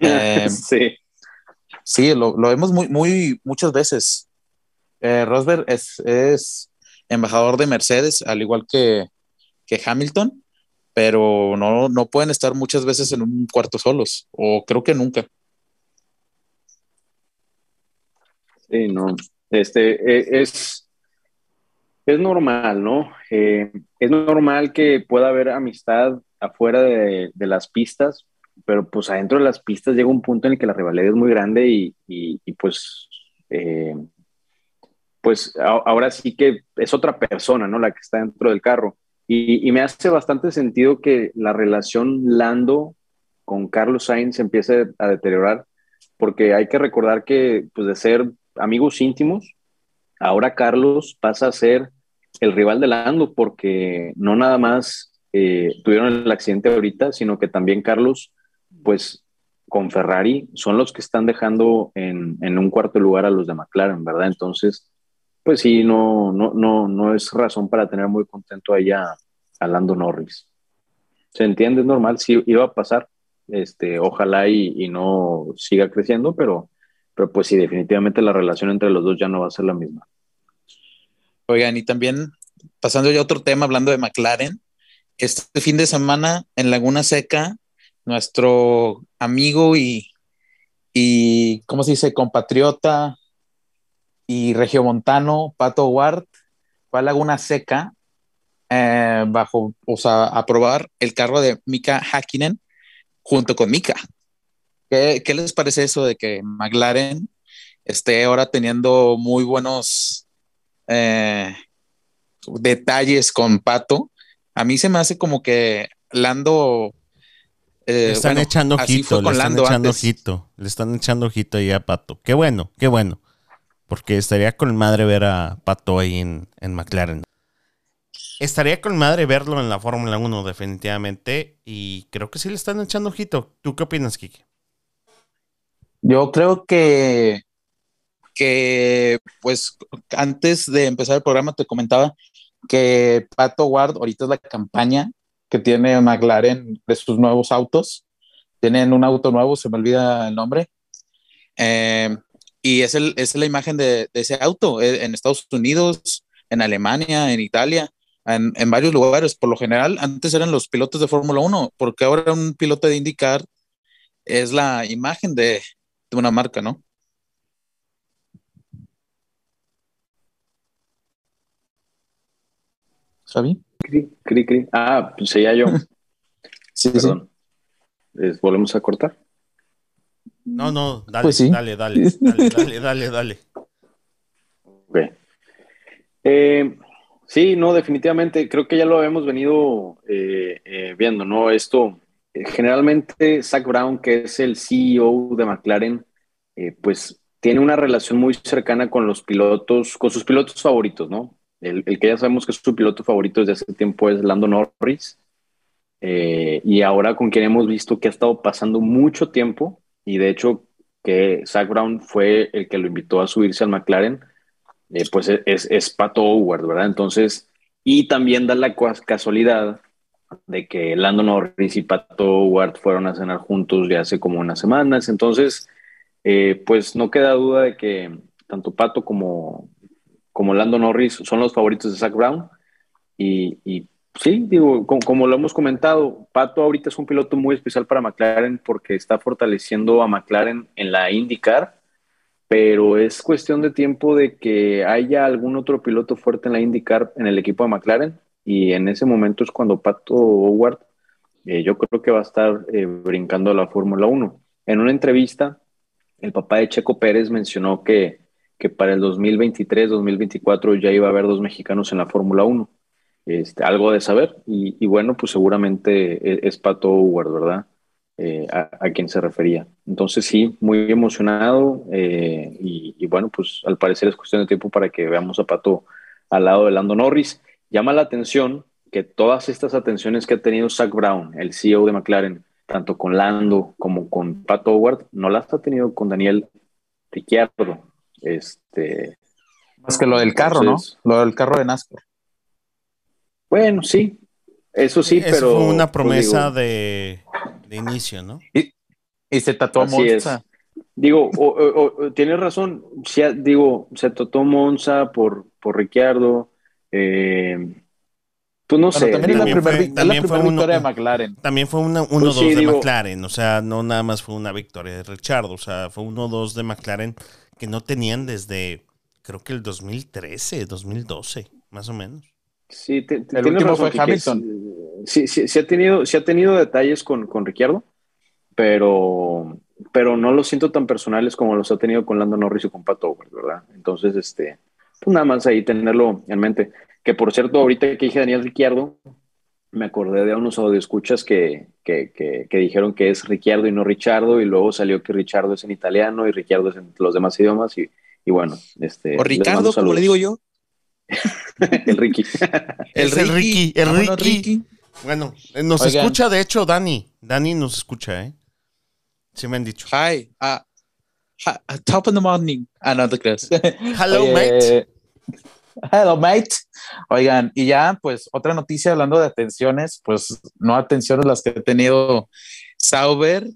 S2: Eh, sí.
S3: Sí, lo, vemos muy, muy, muchas veces. Eh, Rosberg es, embajador de Mercedes, al igual que, Hamilton, pero no, no pueden estar muchas veces en un cuarto solos, o creo que nunca.
S2: Sí, no. Este e, es, es normal, ¿no? Eh, es normal que pueda haber amistad afuera de, las pistas, pero pues adentro de las pistas llega un punto en el que la rivalidad es muy grande y, y, pues, eh, pues ahora sí que es otra persona, ¿no? La que está dentro del carro. Y, y, me hace bastante sentido que la relación Lando con Carlos Sainz empiece a deteriorar, porque hay que recordar que, pues, de ser amigos íntimos, ahora Carlos pasa a ser el rival de Lando, porque no nada más eh, tuvieron el accidente ahorita, sino que también Carlos pues con Ferrari son los que están dejando en, un cuarto lugar a los de McLaren, ¿verdad? Entonces, pues sí, no, no, no, no es razón para tener muy contento ahí a, Lando Norris. Se entiende, es normal, sí iba a pasar, este, ojalá y, no siga creciendo, pero, pero pues sí, definitivamente la relación entre los dos ya no va a ser la misma.
S3: Oigan, y también pasando ya a otro tema, hablando de McLaren, este fin de semana en Laguna Seca nuestro amigo y, y, ¿cómo se dice?, compatriota y regiomontano, Pato Ward, fue a Laguna Seca eh, bajo, o sea, a probar el carro de Mika Hakkinen junto con Mika. ¿Qué, ¿Qué, les parece eso de que McLaren esté ahora teniendo muy buenos eh, detalles con Pato? A mí se me hace como que Lando
S1: eh, están echando ojito, le están echando ojito, le están echando ojito ahí a Pato. Qué bueno, qué bueno. Porque estaría con madre ver a Pato ahí en, McLaren. Estaría con madre verlo en la Fórmula 1 definitivamente y creo que sí le están echando ojito. ¿Tú qué opinas, Kike?
S3: Yo creo que, que, pues, antes de empezar el programa te comentaba que Pato Ward ahorita es la campaña que tiene McLaren de sus nuevos autos. Tienen un auto nuevo, se me olvida el nombre. Eh, y es, el, es la imagen de, ese auto eh, en Estados Unidos, en Alemania, en Italia, en, en, varios lugares. Por lo general, antes eran los pilotos de Fórmula 1, porque ahora un piloto de IndyCar es la imagen de, de una marca, ¿no? ¿Sabí?
S2: Cri, cri, Ah, pues ya yo.
S3: sí, Perdón.
S2: ¿Volvemos a cortar?
S1: No, no, dale, pues dale, dale, dale, dale, dale, dale.
S2: Ok. Eh, Sí, no, definitivamente. Creo que ya lo habíamos venido eh, eh, viendo, ¿no? Esto, generalmente Zach Brown, que es el CEO de McLaren, pues tiene una relación muy cercana con los pilotos, con sus pilotos favoritos, ¿no? El, que ya sabemos que es su piloto favorito desde hace tiempo es Lando Norris. y ahora con quien hemos visto que ha estado pasando mucho tiempo, y de hecho que Zach Brown fue el que lo invitó a subirse al McLaren, eh, pues es, es, Pato Howard, ¿verdad? Entonces, y también da la casualidad de que Lando Norris y Pato Howard fueron a cenar juntos ya hace como unas semanas, entonces, eh, pues no queda duda de que tanto Pato como, como Lando Norris son los favoritos de Zach Brown, y, y sí, digo, como, como, lo hemos comentado, Pato ahorita es un piloto muy especial para McLaren porque está fortaleciendo a McLaren en la IndyCar pero es cuestión de tiempo de que haya algún otro piloto fuerte en la IndyCar en el equipo de McLaren y en ese momento es cuando Pato Howard eh, yo creo que va a estar eh, brincando a la Fórmula 1. En una entrevista, el papá de Checo Pérez mencionó que, que para el 2023-2024 ya iba a haber dos mexicanos en la Fórmula 1. Este, algo de saber y, y, bueno, pues seguramente es, es Pato Howard, ¿verdad? Eh, a, quien se refería. Entonces sí, muy emocionado eh, y, bueno, pues al parecer es cuestión de tiempo para que veamos a Pato al lado de Lando Norris. Llama la atención que todas estas atenciones que ha tenido Zach Brown, el CEO de McLaren, tanto con Lando como con Pato Howard, no las ha tenido con Daniel Ricciardo. Este,
S3: Más que lo del carro, ¿no? Lo del carro de NASCAR.
S2: Bueno, sí, eso sí, pero.
S1: Fue una pues, promesa de de inicio, ¿no?
S3: Y, se tatuó Monza.
S2: Digo, o, tienes razón, digo, se tatuó Monza por, por Ricciardo. Eh, pues no sé.
S3: También, la primera victoria de McLaren.
S1: También fue una 1-2 pues de McLaren, o sea, no nada más fue una victoria de Ricciardo, o sea, fue 1-2 de McLaren que no tenían desde, creo que el 2013, 2012, más o menos.
S2: Sí, el último fue Hamilton. sí, sí, sí, ha tenido, sí ha tenido detalles con, con Ricciardo, pero, pero no los siento tan personales como los ha tenido con Lando Norris y con Pato, ¿verdad? Entonces, este, pues nada más ahí tenerlo en mente. Que por cierto, ahorita que dije Daniel Ricciardo, me acordé de unos audioscuchas que, que, que, que dijeron que es Ricciardo y no Richardo, y luego salió que Richardo es en italiano y Ricciardo es en los demás idiomas, y, y bueno, este.
S3: O Ricardo, como le digo yo.
S2: el Ricky.
S1: el, Ricky, el Ricky. Bueno, eh, nos escucha de hecho Dani. Dani nos escucha, ¿eh? Sí me han dicho.
S3: Hi. Uh, top of the morning. Ah, no te crees.
S1: Hello, mate.
S3: Hello, mate. Oigan, y ya, pues, otra noticia hablando de atenciones, pues, no atenciones las que ha tenido Sauber,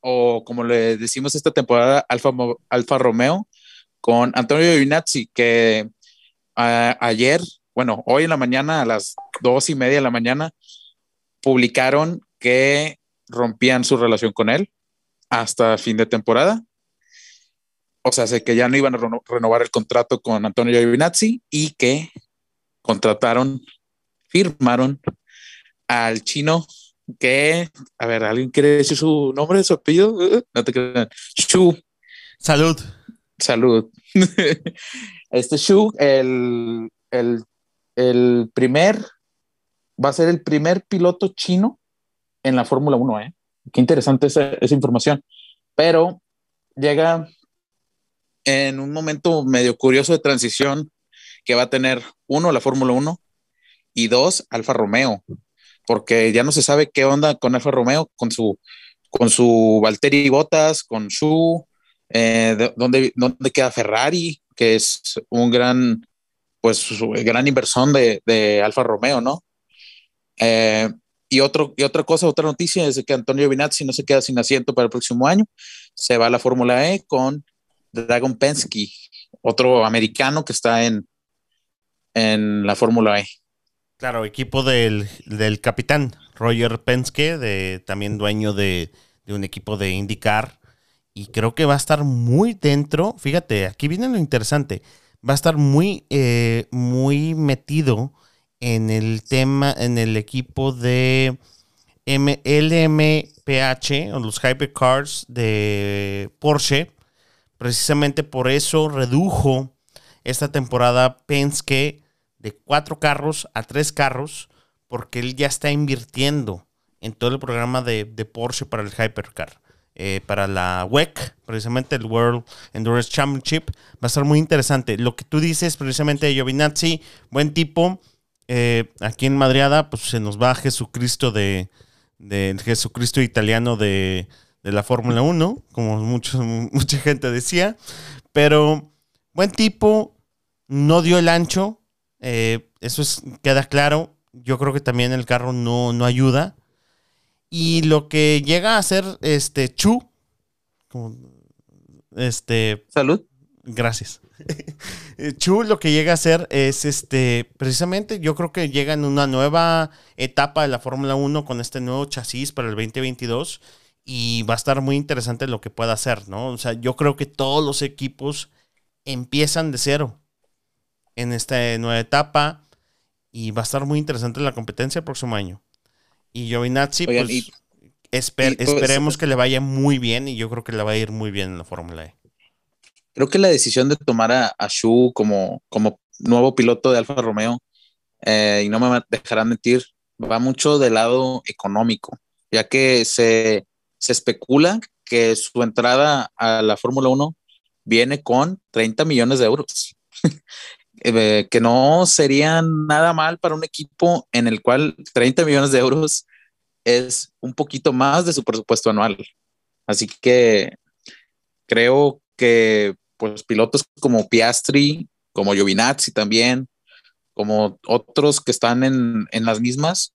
S3: o como le decimos esta temporada, Alfa, Alfa Romeo, con Antonio Giovinazzi, que ayer, bueno, hoy en la mañana, a las dos y media de la mañana, publicaron que rompían su relación con él hasta fin de temporada. O sea, sé que ya no iban a renovar el contrato con Antonio Giovinazzi y que contrataron, firmaron al chino que, a ver, ¿alguien quiere decir su nombre, su apellido? No te crean. Shu.
S1: Salud.
S3: Salud. Este Shu, el, el, primer, va a ser el primer piloto chino en la Fórmula 1, ¿eh? Qué interesante esa, esa información. Pero llega en un momento medio curioso de transición que va a tener uno la Fórmula 1 y dos Alfa Romeo, porque ya no se sabe qué onda con Alfa Romeo, con su con su Valtteri Bottas, con Shu, eh, dónde, queda Ferrari, que es un gran, pues, gran inversión de, de Alfa Romeo, ¿no? Eh, y, otro, y otra cosa, otra noticia es que Antonio Binazzi no se queda sin asiento para el próximo año. Se va a la Fórmula E con Dragon Penske, otro americano que está en, en la Fórmula E.
S1: Claro, equipo del, del capitán Roger Penske, de, también dueño de, de un equipo de IndyCar y creo que va a estar muy dentro. Fíjate, aquí viene lo interesante. Va a estar muy, eh, muy metido en el tema, en el equipo de LMPH o los Hypercars de Porsche. Precisamente por eso redujo esta temporada Penske de cuatro carros a tres carros porque él ya está invirtiendo en todo el programa de, Porsche para el Hypercar. Eh, para la WEC, precisamente el World Endurance Championship, va a estar muy interesante. Lo que tú dices precisamente de Giovinazzi, buen tipo, eh, aquí en Madriada, pues se nos va Jesucristo de, Jesucristo italiano de, la Fórmula 1, como mucha gente decía, pero buen tipo, no dio el ancho, eh, eso es, queda claro. Yo creo que también el carro no, no ayuda. Y lo que llega a hacer este Chu, este.
S3: Salud.
S1: Gracias. Chu lo que llega a hacer es este, precisamente yo creo que llega en una nueva etapa de la Fórmula 1 con este nuevo chasis para el 2022 y va a estar muy interesante lo que pueda hacer, ¿no? O sea, yo creo que todos los equipos empiezan de cero en esta nueva etapa y va a estar muy interesante la competencia el próximo año. Y Giovinazzi, pues, esperemos que le vaya muy bien y yo creo que le va a ir muy bien en la Fórmula E.
S3: Creo que la decisión de tomar a, a Shu como, como nuevo piloto de Alfa Romeo, eh, y no me dejarán mentir, va mucho del lado económico, ya que se, se especula que su entrada a la Fórmula 1 viene con 30 millones de euros. Eh, que no sería nada mal para un equipo en el cual 30 millones de euros es un poquito más de su presupuesto anual. Así que creo que pues pilotos como Piastri, como Giovinazzi también, como otros que están en, en las mismas,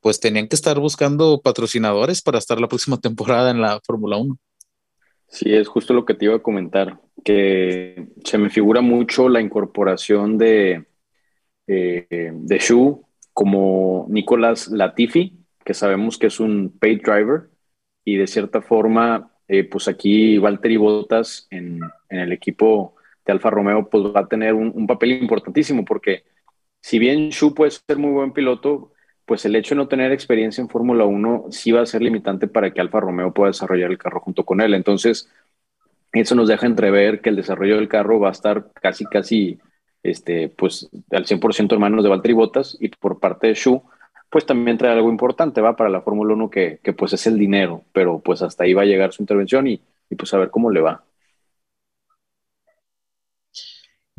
S3: pues tenían que estar buscando patrocinadores para estar la próxima temporada en la Fórmula 1.
S2: Sí, es justo lo que te iba a comentar, que se me figura mucho la incorporación de, eh, de Shu como Nicolás Latifi, que sabemos que es un paid driver, y de cierta forma, eh, pues aquí Valtteri Bottas en, en, el equipo de Alfa Romeo, pues va a tener un, un papel importantísimo, porque si bien Shu puede ser muy buen piloto, pues el hecho de no tener experiencia en Fórmula 1 sí va a ser limitante para que Alfa Romeo pueda desarrollar el carro junto con él. Entonces, eso nos deja entrever que el desarrollo del carro va a estar casi, casi, este, pues, al 100% en manos de Valtteri Bottas y por parte de Shu, pues también trae algo importante, va para la Fórmula 1 que, que, pues es el dinero, pero pues hasta ahí va a llegar su intervención y, y pues a ver cómo le va.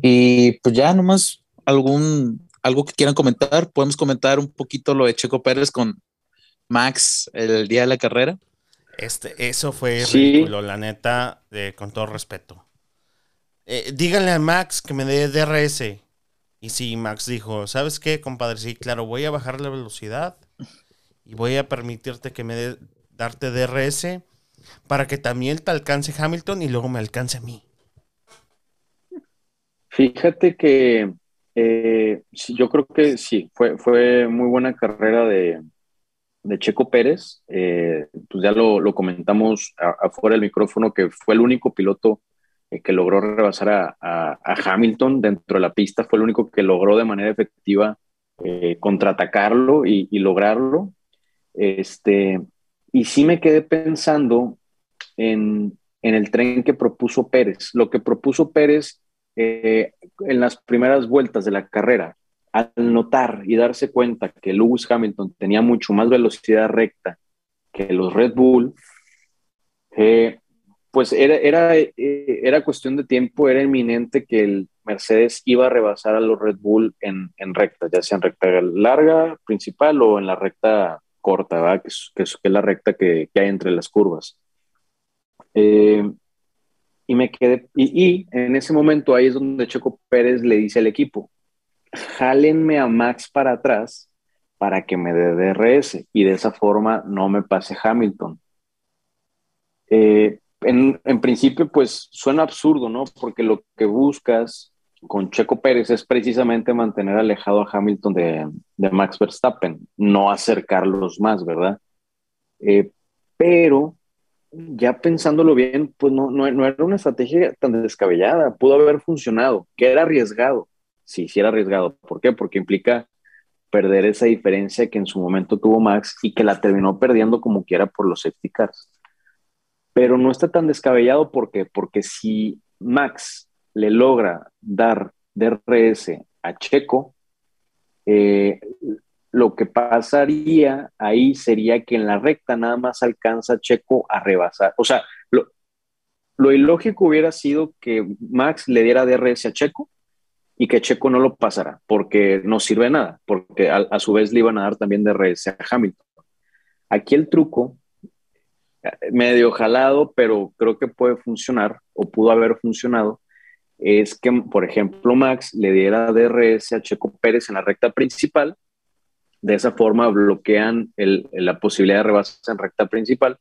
S3: Y pues ya nomás algún algo que quieran comentar, podemos comentar un poquito lo de Checo Pérez con Max el día de la carrera.
S1: Este, eso fue ridículo, la neta, con todo respeto. Eh, díganle a Max que me dé DRS. Y sí, Max dijo, ¿sabes qué, compadre? Sí, claro, voy a bajar la velocidad y voy a permitirte que me dé darte DRS para que también te alcance Hamilton y luego me alcance a mí.
S2: Fíjate que eh, yo creo que sí, fue, fue muy buena carrera de, de Checo Pérez. Eh, pues ya lo, lo comentamos afuera del micrófono, que fue el único piloto eh, que logró rebasar a, a, Hamilton dentro de la pista, fue el único que logró de manera efectiva contraatacarlo y, y, lograrlo. Este, y sí me quedé pensando en, en el tren que propuso Pérez. Lo que propuso Pérez eh, en las primeras vueltas de la carrera, al notar y darse cuenta que Lewis Hamilton tenía mucho más velocidad recta que los Red Bull, eh, pues era, era, eh, era cuestión de tiempo, era inminente que el Mercedes iba a rebasar a los Red Bull en, en recta, ya sea en recta larga, principal o en la recta corta, Que, es, que, es, la recta que, que, hay entre las curvas. Y me quedé, y, en ese momento ahí es donde Checo Pérez le dice al equipo, jálenme a Max para atrás para que me dé DRS y de esa forma no me pase Hamilton. Eh, en, en, principio, pues suena absurdo, ¿no? Porque lo que buscas con Checo Pérez es precisamente mantener alejado a Hamilton de, de Max Verstappen, no acercarlos más, ¿verdad? Eh, pero ya pensándolo bien, pues no, no, era una estrategia tan descabellada, pudo haber funcionado, que era arriesgado. Sí, sí era arriesgado. ¿Por qué? Porque implica perder esa diferencia que en su momento tuvo Max y que la terminó perdiendo como quiera por los safety cars. Pero no está tan descabellado porque, porque si Max le logra dar DRS a Checo, eh, lo que pasaría ahí sería que en la recta nada más alcanza Checo a rebasar. O sea, lo, ilógico hubiera sido que Max le diera DRS a Checo y que Checo no lo pasara, porque no sirve nada, porque a, su vez le iban a dar también DRS a Hamilton. Aquí el truco, medio jalado, pero creo que puede funcionar o pudo haber funcionado, es que, por ejemplo, Max le diera DRS a Checo Pérez en la recta principal. De esa forma bloquean la posibilidad de rebase en recta principal.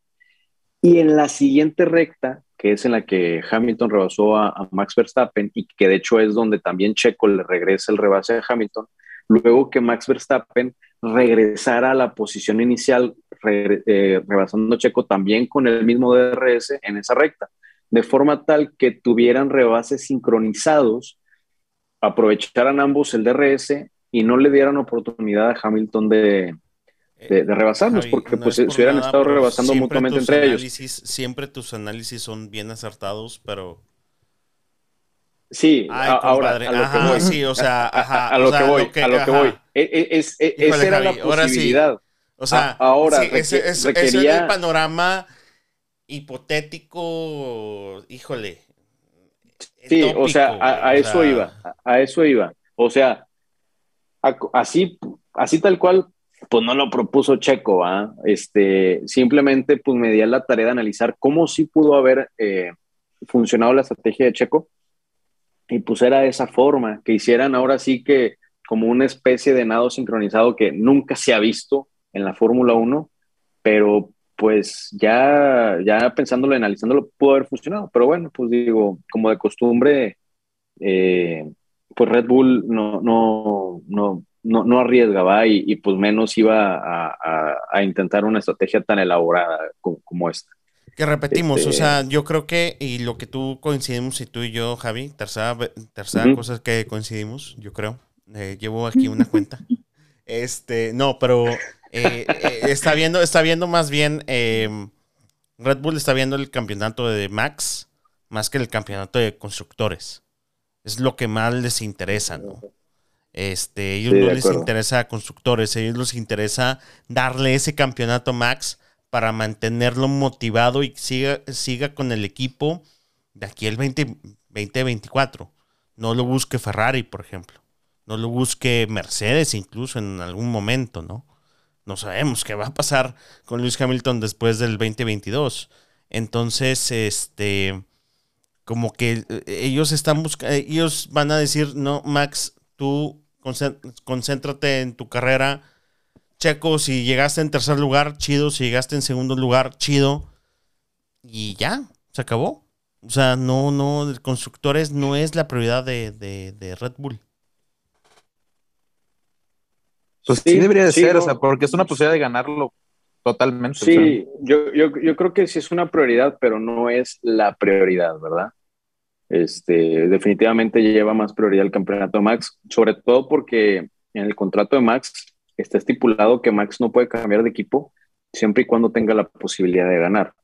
S2: Y en la siguiente recta, que es en la que Hamilton rebasó a, Max Verstappen y que de hecho es donde también Checo le regresa el rebase a Hamilton, luego que Max Verstappen regresara a la posición inicial, eh, rebasando Checo también con el mismo DRS en esa recta, de forma tal que tuvieran rebases sincronizados, aprovecharan ambos el DRS y no le dieran oportunidad a Hamilton de, de, rebasarnos, porque pues se hubieran estado rebasando mutuamente entre ellos.
S1: Siempre tus análisis son bien acertados, pero...
S2: Sí, ahora a lo que voy.
S1: Sí, o sea,
S2: a, lo que voy, a lo que voy. Es, esa era la posibilidad.
S1: O sea, ahora ese, es el panorama hipotético, híjole.
S2: Sí, o sea, a, eso iba, a, eso iba. O sea, así, así tal cual pues no lo propuso Checo, este, simplemente pues me di la tarea de analizar cómo sí pudo haber eh, funcionado la estrategia de Checo. Y pues era de esa forma, que hicieran ahora sí que como una especie de nado sincronizado que nunca se ha visto en la Fórmula 1, pero pues ya, ya pensándolo, analizándolo, pudo haber funcionado, pero bueno, pues digo, como de costumbre, eh, pues Red Bull no, no, no, no, no arriesgaba y, y, pues menos iba a, a, intentar una estrategia tan elaborada como, esta.
S1: Que repetimos, o este, sea, yo creo que, y lo que tú coincidimos, y tú y yo, Javi, tercera, tercera cosa que coincidimos, yo creo, eh, llevo aquí una cuenta. Este, no, pero eh, eh, está viendo, está viendo más bien, em, Red Bull está viendo el campeonato de Max más que el campeonato de constructores. Es lo que más les interesa, ¿no? Este, ellos no les interesa a constructores, ellos les interesa darle ese campeonato Max para mantenerlo motivado y siga, siga con el equipo de aquí el 2024. No lo busque Ferrari, por ejemplo. No lo busque Mercedes incluso en algún momento, ¿no? No sabemos qué va a pasar con Luis Hamilton después del 2022. Entonces, este, como que eh, ellos están buscando, ellos van a decir, no, Max, tú concéntrate en tu carrera. Checo, si llegaste en tercer lugar, chido. Si llegaste en segundo lugar, chido. Y ya, se acabó. O sea, no, no, constructores no es la prioridad de, Red Bull.
S3: Pues sí, debería de ser, o sea, porque es una posibilidad de ganarlo totalmente.
S2: Sí, yo, yo, yo creo que sí es una prioridad, pero no es la prioridad, ¿verdad? Este, definitivamente lleva más prioridad el campeonato Max, sobre todo porque en el contrato de Max está estipulado que Max no puede cambiar de equipo siempre y cuando tenga la posibilidad de ganar.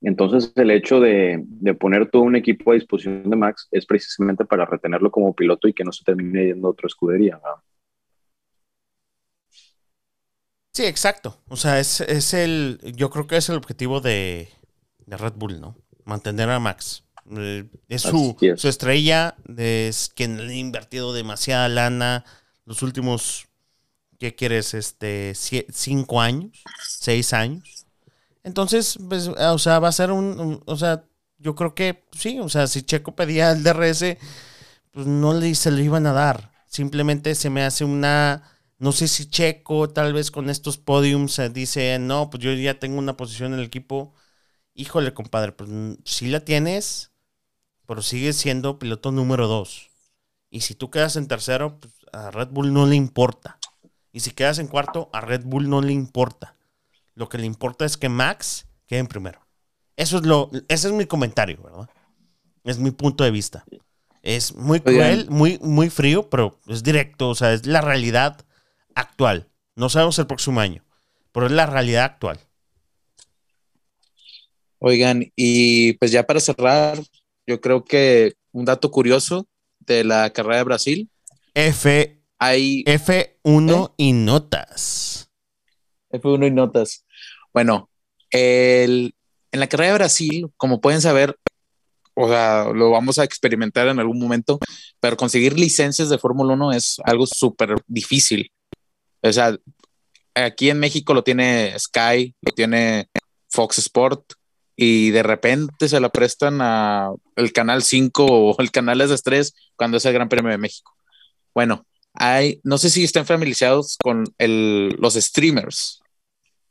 S2: Entonces, el hecho de, poner todo un equipo a disposición de Max es precisamente para retenerlo como piloto y que no se termine yendo a otra escudería.
S1: Sí, exacto. O sea, es, el, yo creo que es el objetivo de, de Red Bull, ¿no? Mantener a Max. Eh, es su, estrella, es quien le ha invertido demasiada lana los últimos, ¿qué quieres? Este, cinco años, seis años. Entonces, pues, o sea, va a ser un, o sea, yo creo que sí, o sea, si Checo pedía el DRS, pues no le, se lo iban a dar. Simplemente se me hace una, no sé si Checo tal vez con estos podiums dice, no, pues yo ya tengo una posición en el equipo. Híjole, compadre, pues si la tienes, pero sigue siendo piloto número dos. Y si tú quedas en tercero, pues, a Red Bull no le importa. Y si quedas en cuarto, a Red Bull no le importa. Lo que le importa es que Max quede en primero. Eso es lo, ese es mi comentario, ¿verdad? Es mi punto de vista. Es muy cruel, muy, muy frío, pero es directo, o sea, es la realidad actual. No sabemos el próximo año, pero es la realidad actual.
S3: Oigan, y pues ya para cerrar, yo creo que un dato curioso de la carrera de Brasil.
S1: F
S3: hay
S1: F1 y notas.
S3: F1 y notas. Bueno, el, en la carrera de Brasil, como pueden saber, o sea, lo vamos a experimentar en algún momento, pero conseguir licencias de Fórmula 1 es algo súper difícil. O sea, aquí en México lo tiene Sky, lo tiene Fox Sport, y de repente se la prestan a el canal 5 o el canal s 3 cuando es el Gran Premio de México. Bueno, hay, no sé si están familiarizados con el, los streamers,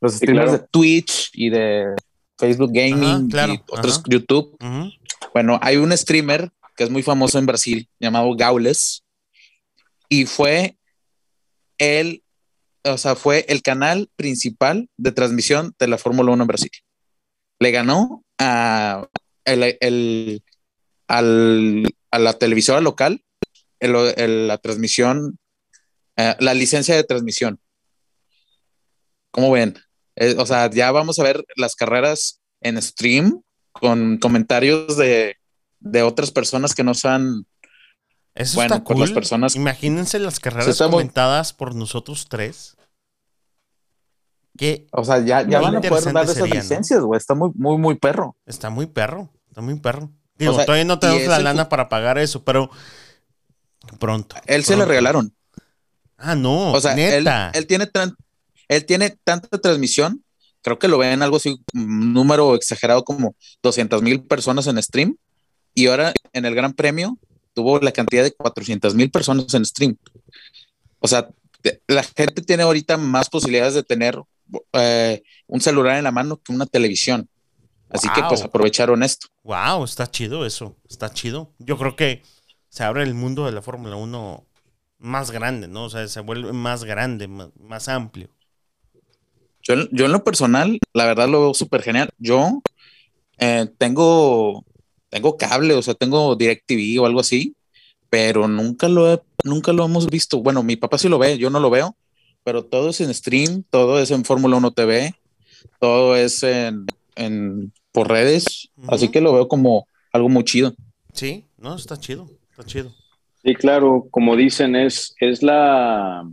S3: los streamers de Twitch y de Facebook Gaming y otros YouTube. Bueno, hay un streamer que es muy famoso en Brasil llamado Gaules y fue el, o sea, fue el canal principal de transmisión de la Fórmula 1 en Brasil le ganó a, el, a la televisora local la transmisión, eh, la licencia de transmisión. ¿Cómo ven? Eh, o sea, ya vamos a ver las carreras en stream con comentarios de, otras personas que no sean.
S1: Eso bueno, está cool. las personas. Imagínense las carreras comentadas por nosotros tres
S3: o sea, ya, ya van a poder dar esas licencias, güey. Está muy, muy, muy perro.
S1: Está muy perro. Está muy perro. Digo, todavía no tenemos la lana para pagar eso, pero pronto.
S3: Él se le regalaron.
S1: Ah, no.
S3: O sea, neta. Él, tiene él tiene tanta transmisión. Creo que lo ven algo así, un número exagerado como 200 mil personas en stream. Y ahora en el Gran Premio tuvo la cantidad de 400 mil personas en stream. O sea, la gente tiene ahorita más posibilidades de tener eh, un celular en la mano que una televisión. Así que pues aprovecharon esto.
S1: Wow, está chido eso, está chido. Yo creo que se abre el mundo de la Fórmula 1 más grande, ¿no? O sea, se vuelve más grande, más, amplio.
S3: Yo, yo, en lo personal, la verdad lo veo súper genial. Yo eh, tengo, tengo cable, o sea, tengo DirecTV o algo así, pero nunca lo, nunca lo hemos visto. Bueno, mi papá sí lo ve, yo no lo veo, pero todo es en stream, todo es en Fórmula 1 TV, todo es en, por redes, así que lo veo como algo muy chido.
S1: Sí, no, está chido, está chido.
S2: Sí, claro, como dicen, es, es la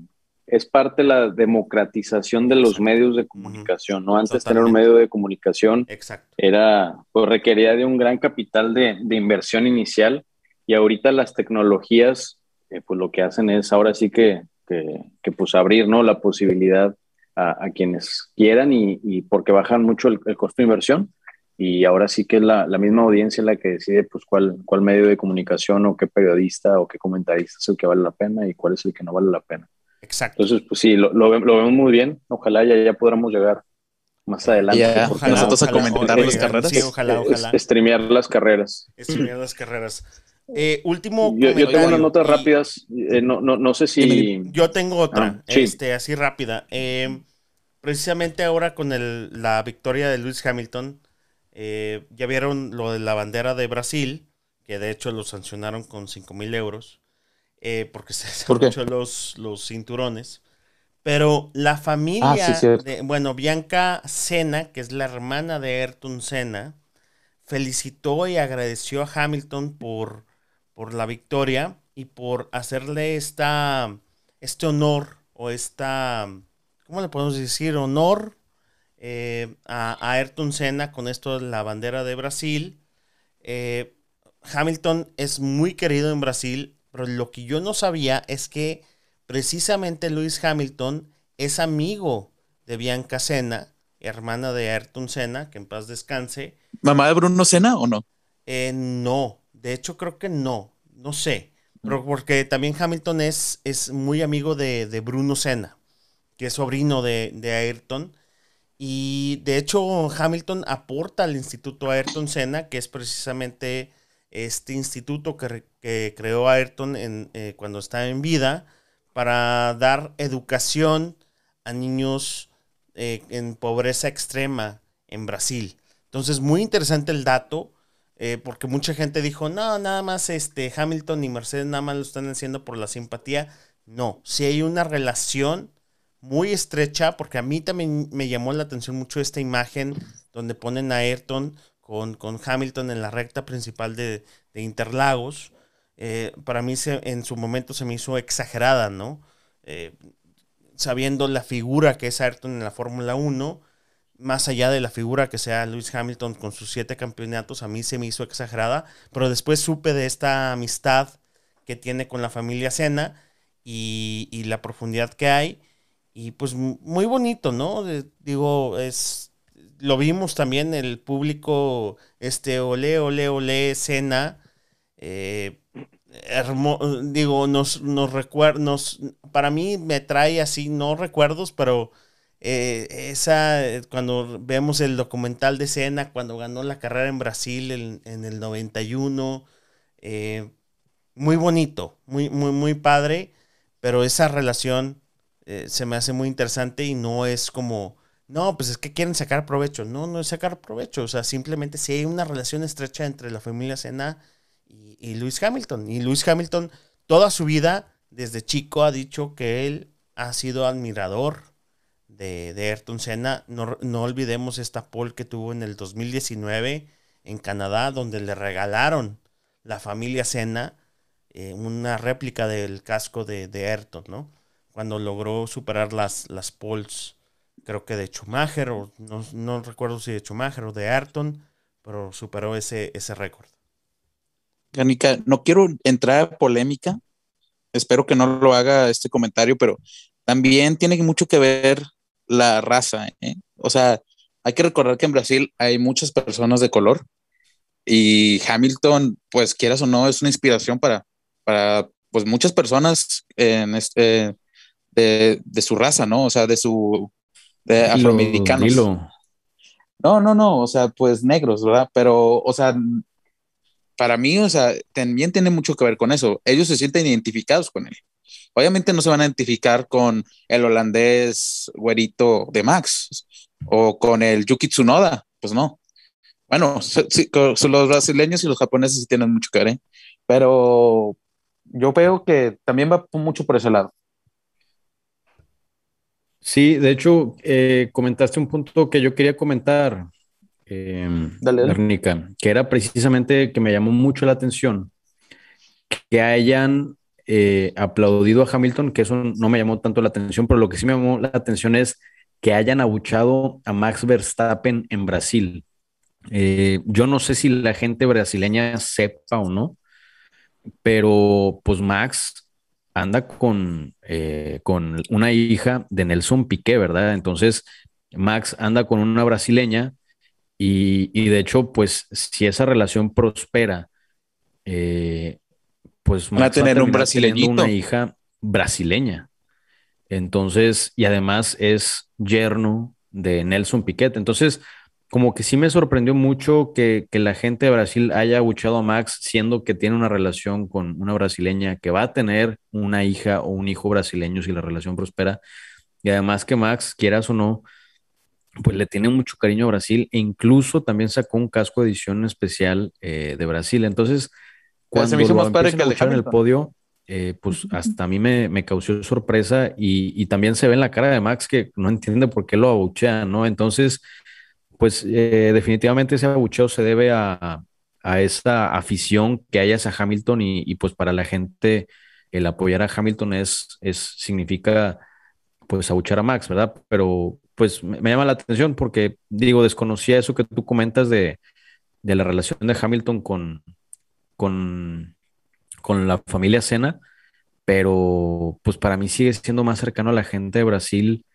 S2: es parte de la democratización de los medios de comunicación, ¿no? Antes tener un medio de comunicación era, pues requería de un gran capital de, inversión inicial y ahorita las tecnologías, eh, pues lo que hacen es ahora sí que que, pues abrir ¿no? la posibilidad a, quienes quieran y, porque bajan mucho el, costo de inversión y ahora sí que es la, misma audiencia la que decide pues cuál, cuál medio de comunicación o qué periodista o qué comentarista es el que vale la pena y cuál es el que no vale la pena.
S1: Exacto.
S2: Entonces, pues sí, lo, lo, vemos muy bien. Ojalá ya, ya podamos llegar más adelante.
S3: nosotros a comentar las carreras.
S1: Sí, ojalá, ojalá.
S2: Streamear las carreras.
S1: Streamear las carreras. Eh, último
S2: yo, yo, tengo unas notas rápidas. Eh, no, no, no, sé si.
S1: Yo tengo otra, ah, este, así rápida. Eh, precisamente ahora con el, la victoria de Lewis Hamilton, ya vieron lo de la bandera de Brasil, que de hecho lo sancionaron con 5 mil euros, porque se han hecho los, los cinturones. Pero la familia, ah, de, bueno, Bianca Sena, que es la hermana de Ayrton Senna, felicitó y agradeció a Hamilton por por la victoria y por hacerle esta, este honor o esta, ¿cómo le podemos decir? Honor eh, a, Ayrton Senna con esto de la bandera de Brasil. Eh, Hamilton es muy querido en Brasil, pero lo que yo no sabía es que precisamente Lewis Hamilton es amigo de Bianca Senna, hermana de Ayrton Senna, que en paz descanse.
S3: ¿Mamá de Bruno Senna o no?
S1: Eh, no, de hecho, creo que no. No sé. Pero porque también Hamilton es, es muy amigo de, Bruno Senna, que es sobrino de, Ayrton. Y de hecho, Hamilton aporta al Instituto Ayrton Senna, que es precisamente este instituto que, creó Ayrton en, eh, cuando está en vida, para dar educación a niños eh, en pobreza extrema en Brasil. Entonces, muy interesante el dato. Eh, porque mucha gente dijo, no, nada más este Hamilton y Mercedes nada más lo están haciendo por la simpatía. No, si hay una relación muy estrecha, porque a mí también me llamó la atención mucho esta imagen donde ponen a Ayrton con, con Hamilton en la recta principal de, Interlagos. eh, para mí en su momento se me hizo exagerada, ¿no? Eh, sabiendo la figura que es Ayrton en la Fórmula 1, más allá de la figura que sea Lewis Hamilton con sus siete campeonatos, a mí se me hizo exagerada, pero después supe de esta amistad que tiene con la familia Sena y, y la profundidad que hay, y pues muy bonito, ¿no? digo, es lo vimos también el público, este, ole, ole, ole, cena, eh, digo, nos, nos recuerdos, para mí me trae así, no recuerdos, pero eh, esa, cuando vemos el documental de Cena, cuando ganó la carrera en Brasil en, el 91, eh, muy bonito, muy, muy, muy padre, pero esa relación se me hace muy interesante y no es como no, pues es que quieren sacar provecho. No, no es sacar provecho. O sea, simplemente si hay una relación estrecha entre la familia Sena y, y Lewis Hamilton. Y Lewis Hamilton, toda su vida, desde chico, ha dicho que él ha sido admirador de, de Ayrton Senna. No, no, olvidemos esta pole que tuvo en el 2019 en Canadá, donde le regalaron la familia Senna eh, una réplica del casco de, de Ayrton, ¿no? Cuando logró superar las, las poles creo que de Schumacher, o no, recuerdo si de Schumacher o de Ayrton, pero superó ese, ese récord.
S3: Ganica, no quiero entrar a polémica, espero que no lo haga este comentario, pero también tiene mucho que ver la raza. ¿eh? O sea, hay que recordar que en Brasil hay muchas personas de color y Hamilton, pues quieras o no, es una inspiración para, para pues muchas personas en este, de, de, su raza, ¿no? O sea, de su de afroamericanos. No, no, no, o sea, pues negros, ¿verdad? Pero, o sea, para mí, o sea, también tiene mucho que ver con eso. Ellos se sienten identificados con él. Obviamente no se van a identificar con el holandés güerito de Max o con el Yuki Tsunoda, pues no. Bueno, los brasileños y los japoneses sí tienen mucho que ver, ¿eh? pero yo veo que también va mucho por ese lado.
S2: Sí, de hecho, eh, comentaste un punto que yo quería comentar, eh, que era precisamente que me llamó mucho la atención que hayan eh, aplaudido a Hamilton, que eso no me llamó tanto la atención, pero lo que sí me llamó la atención es que hayan abuchado a Max Verstappen en Brasil. Eh, yo no sé si la gente brasileña sepa o no, pero pues Max anda con, eh, con una hija de Nelson Piqué, ¿verdad? Entonces, Max anda con una brasileña y, de hecho, pues si esa relación prospera, eh, pues
S3: Max va a tener un brasileñito.
S2: una hija brasileña. Entonces, y además es yerno de Nelson Piquet. Entonces, como que sí me sorprendió mucho que, la gente de Brasil haya abuchado a Max, siendo que tiene una relación con una brasileña que va a tener una hija o un hijo brasileño si la relación prospera. Y además que Max, quieras o no, pues le tiene mucho cariño a Brasil e incluso también sacó un casco de edición especial eh, de Brasil. Entonces, cuando
S3: se más padre que
S2: en el podio, eh, pues hasta a mí me, causó sorpresa y, y, también se ve en la cara de Max que no entiende por qué lo abuchea, ¿no? Entonces, pues eh, definitivamente ese abucheo se debe a, esa afición que hay hacia Hamilton y, pues para la gente el apoyar a Hamilton es, es significa pues abuchar a Max, ¿verdad? Pero pues me, llama la atención porque digo, desconocía eso que tú comentas de, la relación de Hamilton con, con, con la familia Sena, pero pues para mí sigue siendo más cercano a la gente de Brasil.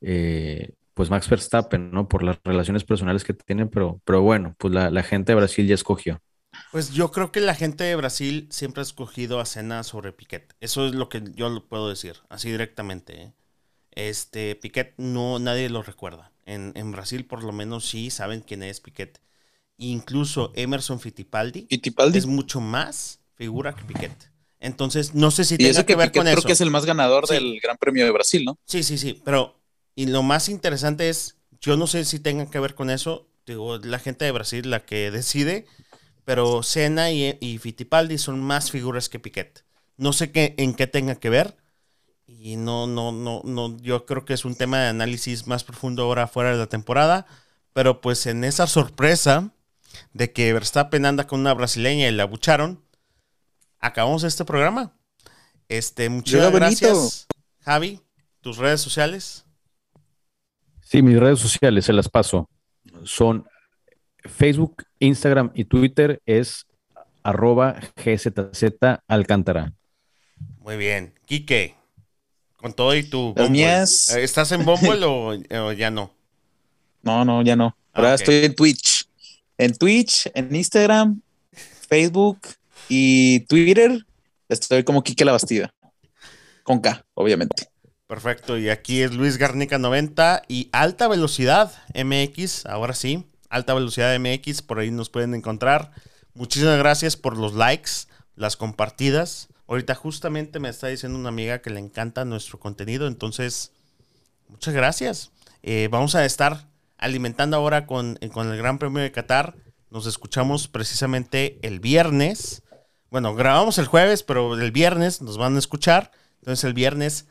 S2: Eh, pues Max Verstappen, ¿no? Por las relaciones personales que tienen, pero, pero bueno, pues la, gente de Brasil ya escogió.
S1: Pues yo creo que la gente de Brasil siempre ha escogido a Senna sobre Piquet. Eso es lo que yo puedo decir, así directamente. ¿eh? Este, Piquet no, nadie lo recuerda. En, Brasil por lo menos sí saben quién es Piquet. Incluso Emerson Fittipaldi,
S3: Fittipaldi.
S1: es mucho más figura que Piquet. Entonces, no sé si tiene que, ver con eso.
S3: Creo que es el más ganador del Gran Premio de Brasil, ¿no?
S1: Sí, sí, sí, pero y lo más interesante es, yo no sé si tenga que ver con eso, digo, la gente de Brasil la que decide, pero Senna y, Fittipaldi son más figuras que Piquet. No sé qué, en qué tenga que ver. Y no, no, no, no, yo creo que es un tema de análisis más profundo ahora fuera de la temporada. Pero pues en esa sorpresa de que Verstappen anda con una brasileña y la abucharon, acabamos este programa. Este, muchas gracias, Javi. Tus redes sociales.
S4: Sí, mis redes sociales se las paso. Son Facebook, Instagram y Twitter es arroba GZZ Alcántara.
S1: Muy bien. Quique, con todo y tu...
S3: Las mías...
S1: ¿Estás en Bumble o, ya no?
S3: No, no, ya no. Ahora estoy en Twitch. En Twitch, en Instagram, Facebook y Twitter estoy como Quique La Bastida. Con K, obviamente.
S1: Perfecto, y aquí es Luis Garnica 90 y Alta Velocidad MX, ahora sí, Alta Velocidad MX, por ahí nos pueden encontrar. Muchísimas gracias por los likes, las compartidas. Ahorita justamente me está diciendo una amiga que le encanta nuestro contenido, entonces, muchas gracias. Eh, vamos a estar alimentando ahora con, con el Gran Premio de Qatar. Nos escuchamos precisamente el viernes. Bueno, grabamos el jueves, pero el viernes nos van a escuchar. Entonces el viernes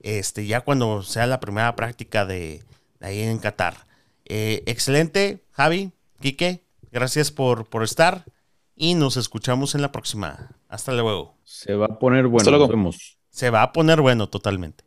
S1: este, ya cuando sea la primera práctica de, ahí en Qatar. Eh, excelente, Javi, Quique, gracias por, por estar y nos escuchamos en la próxima. Hasta luego.
S4: Se va a poner bueno. Nos
S1: Se va a poner bueno totalmente.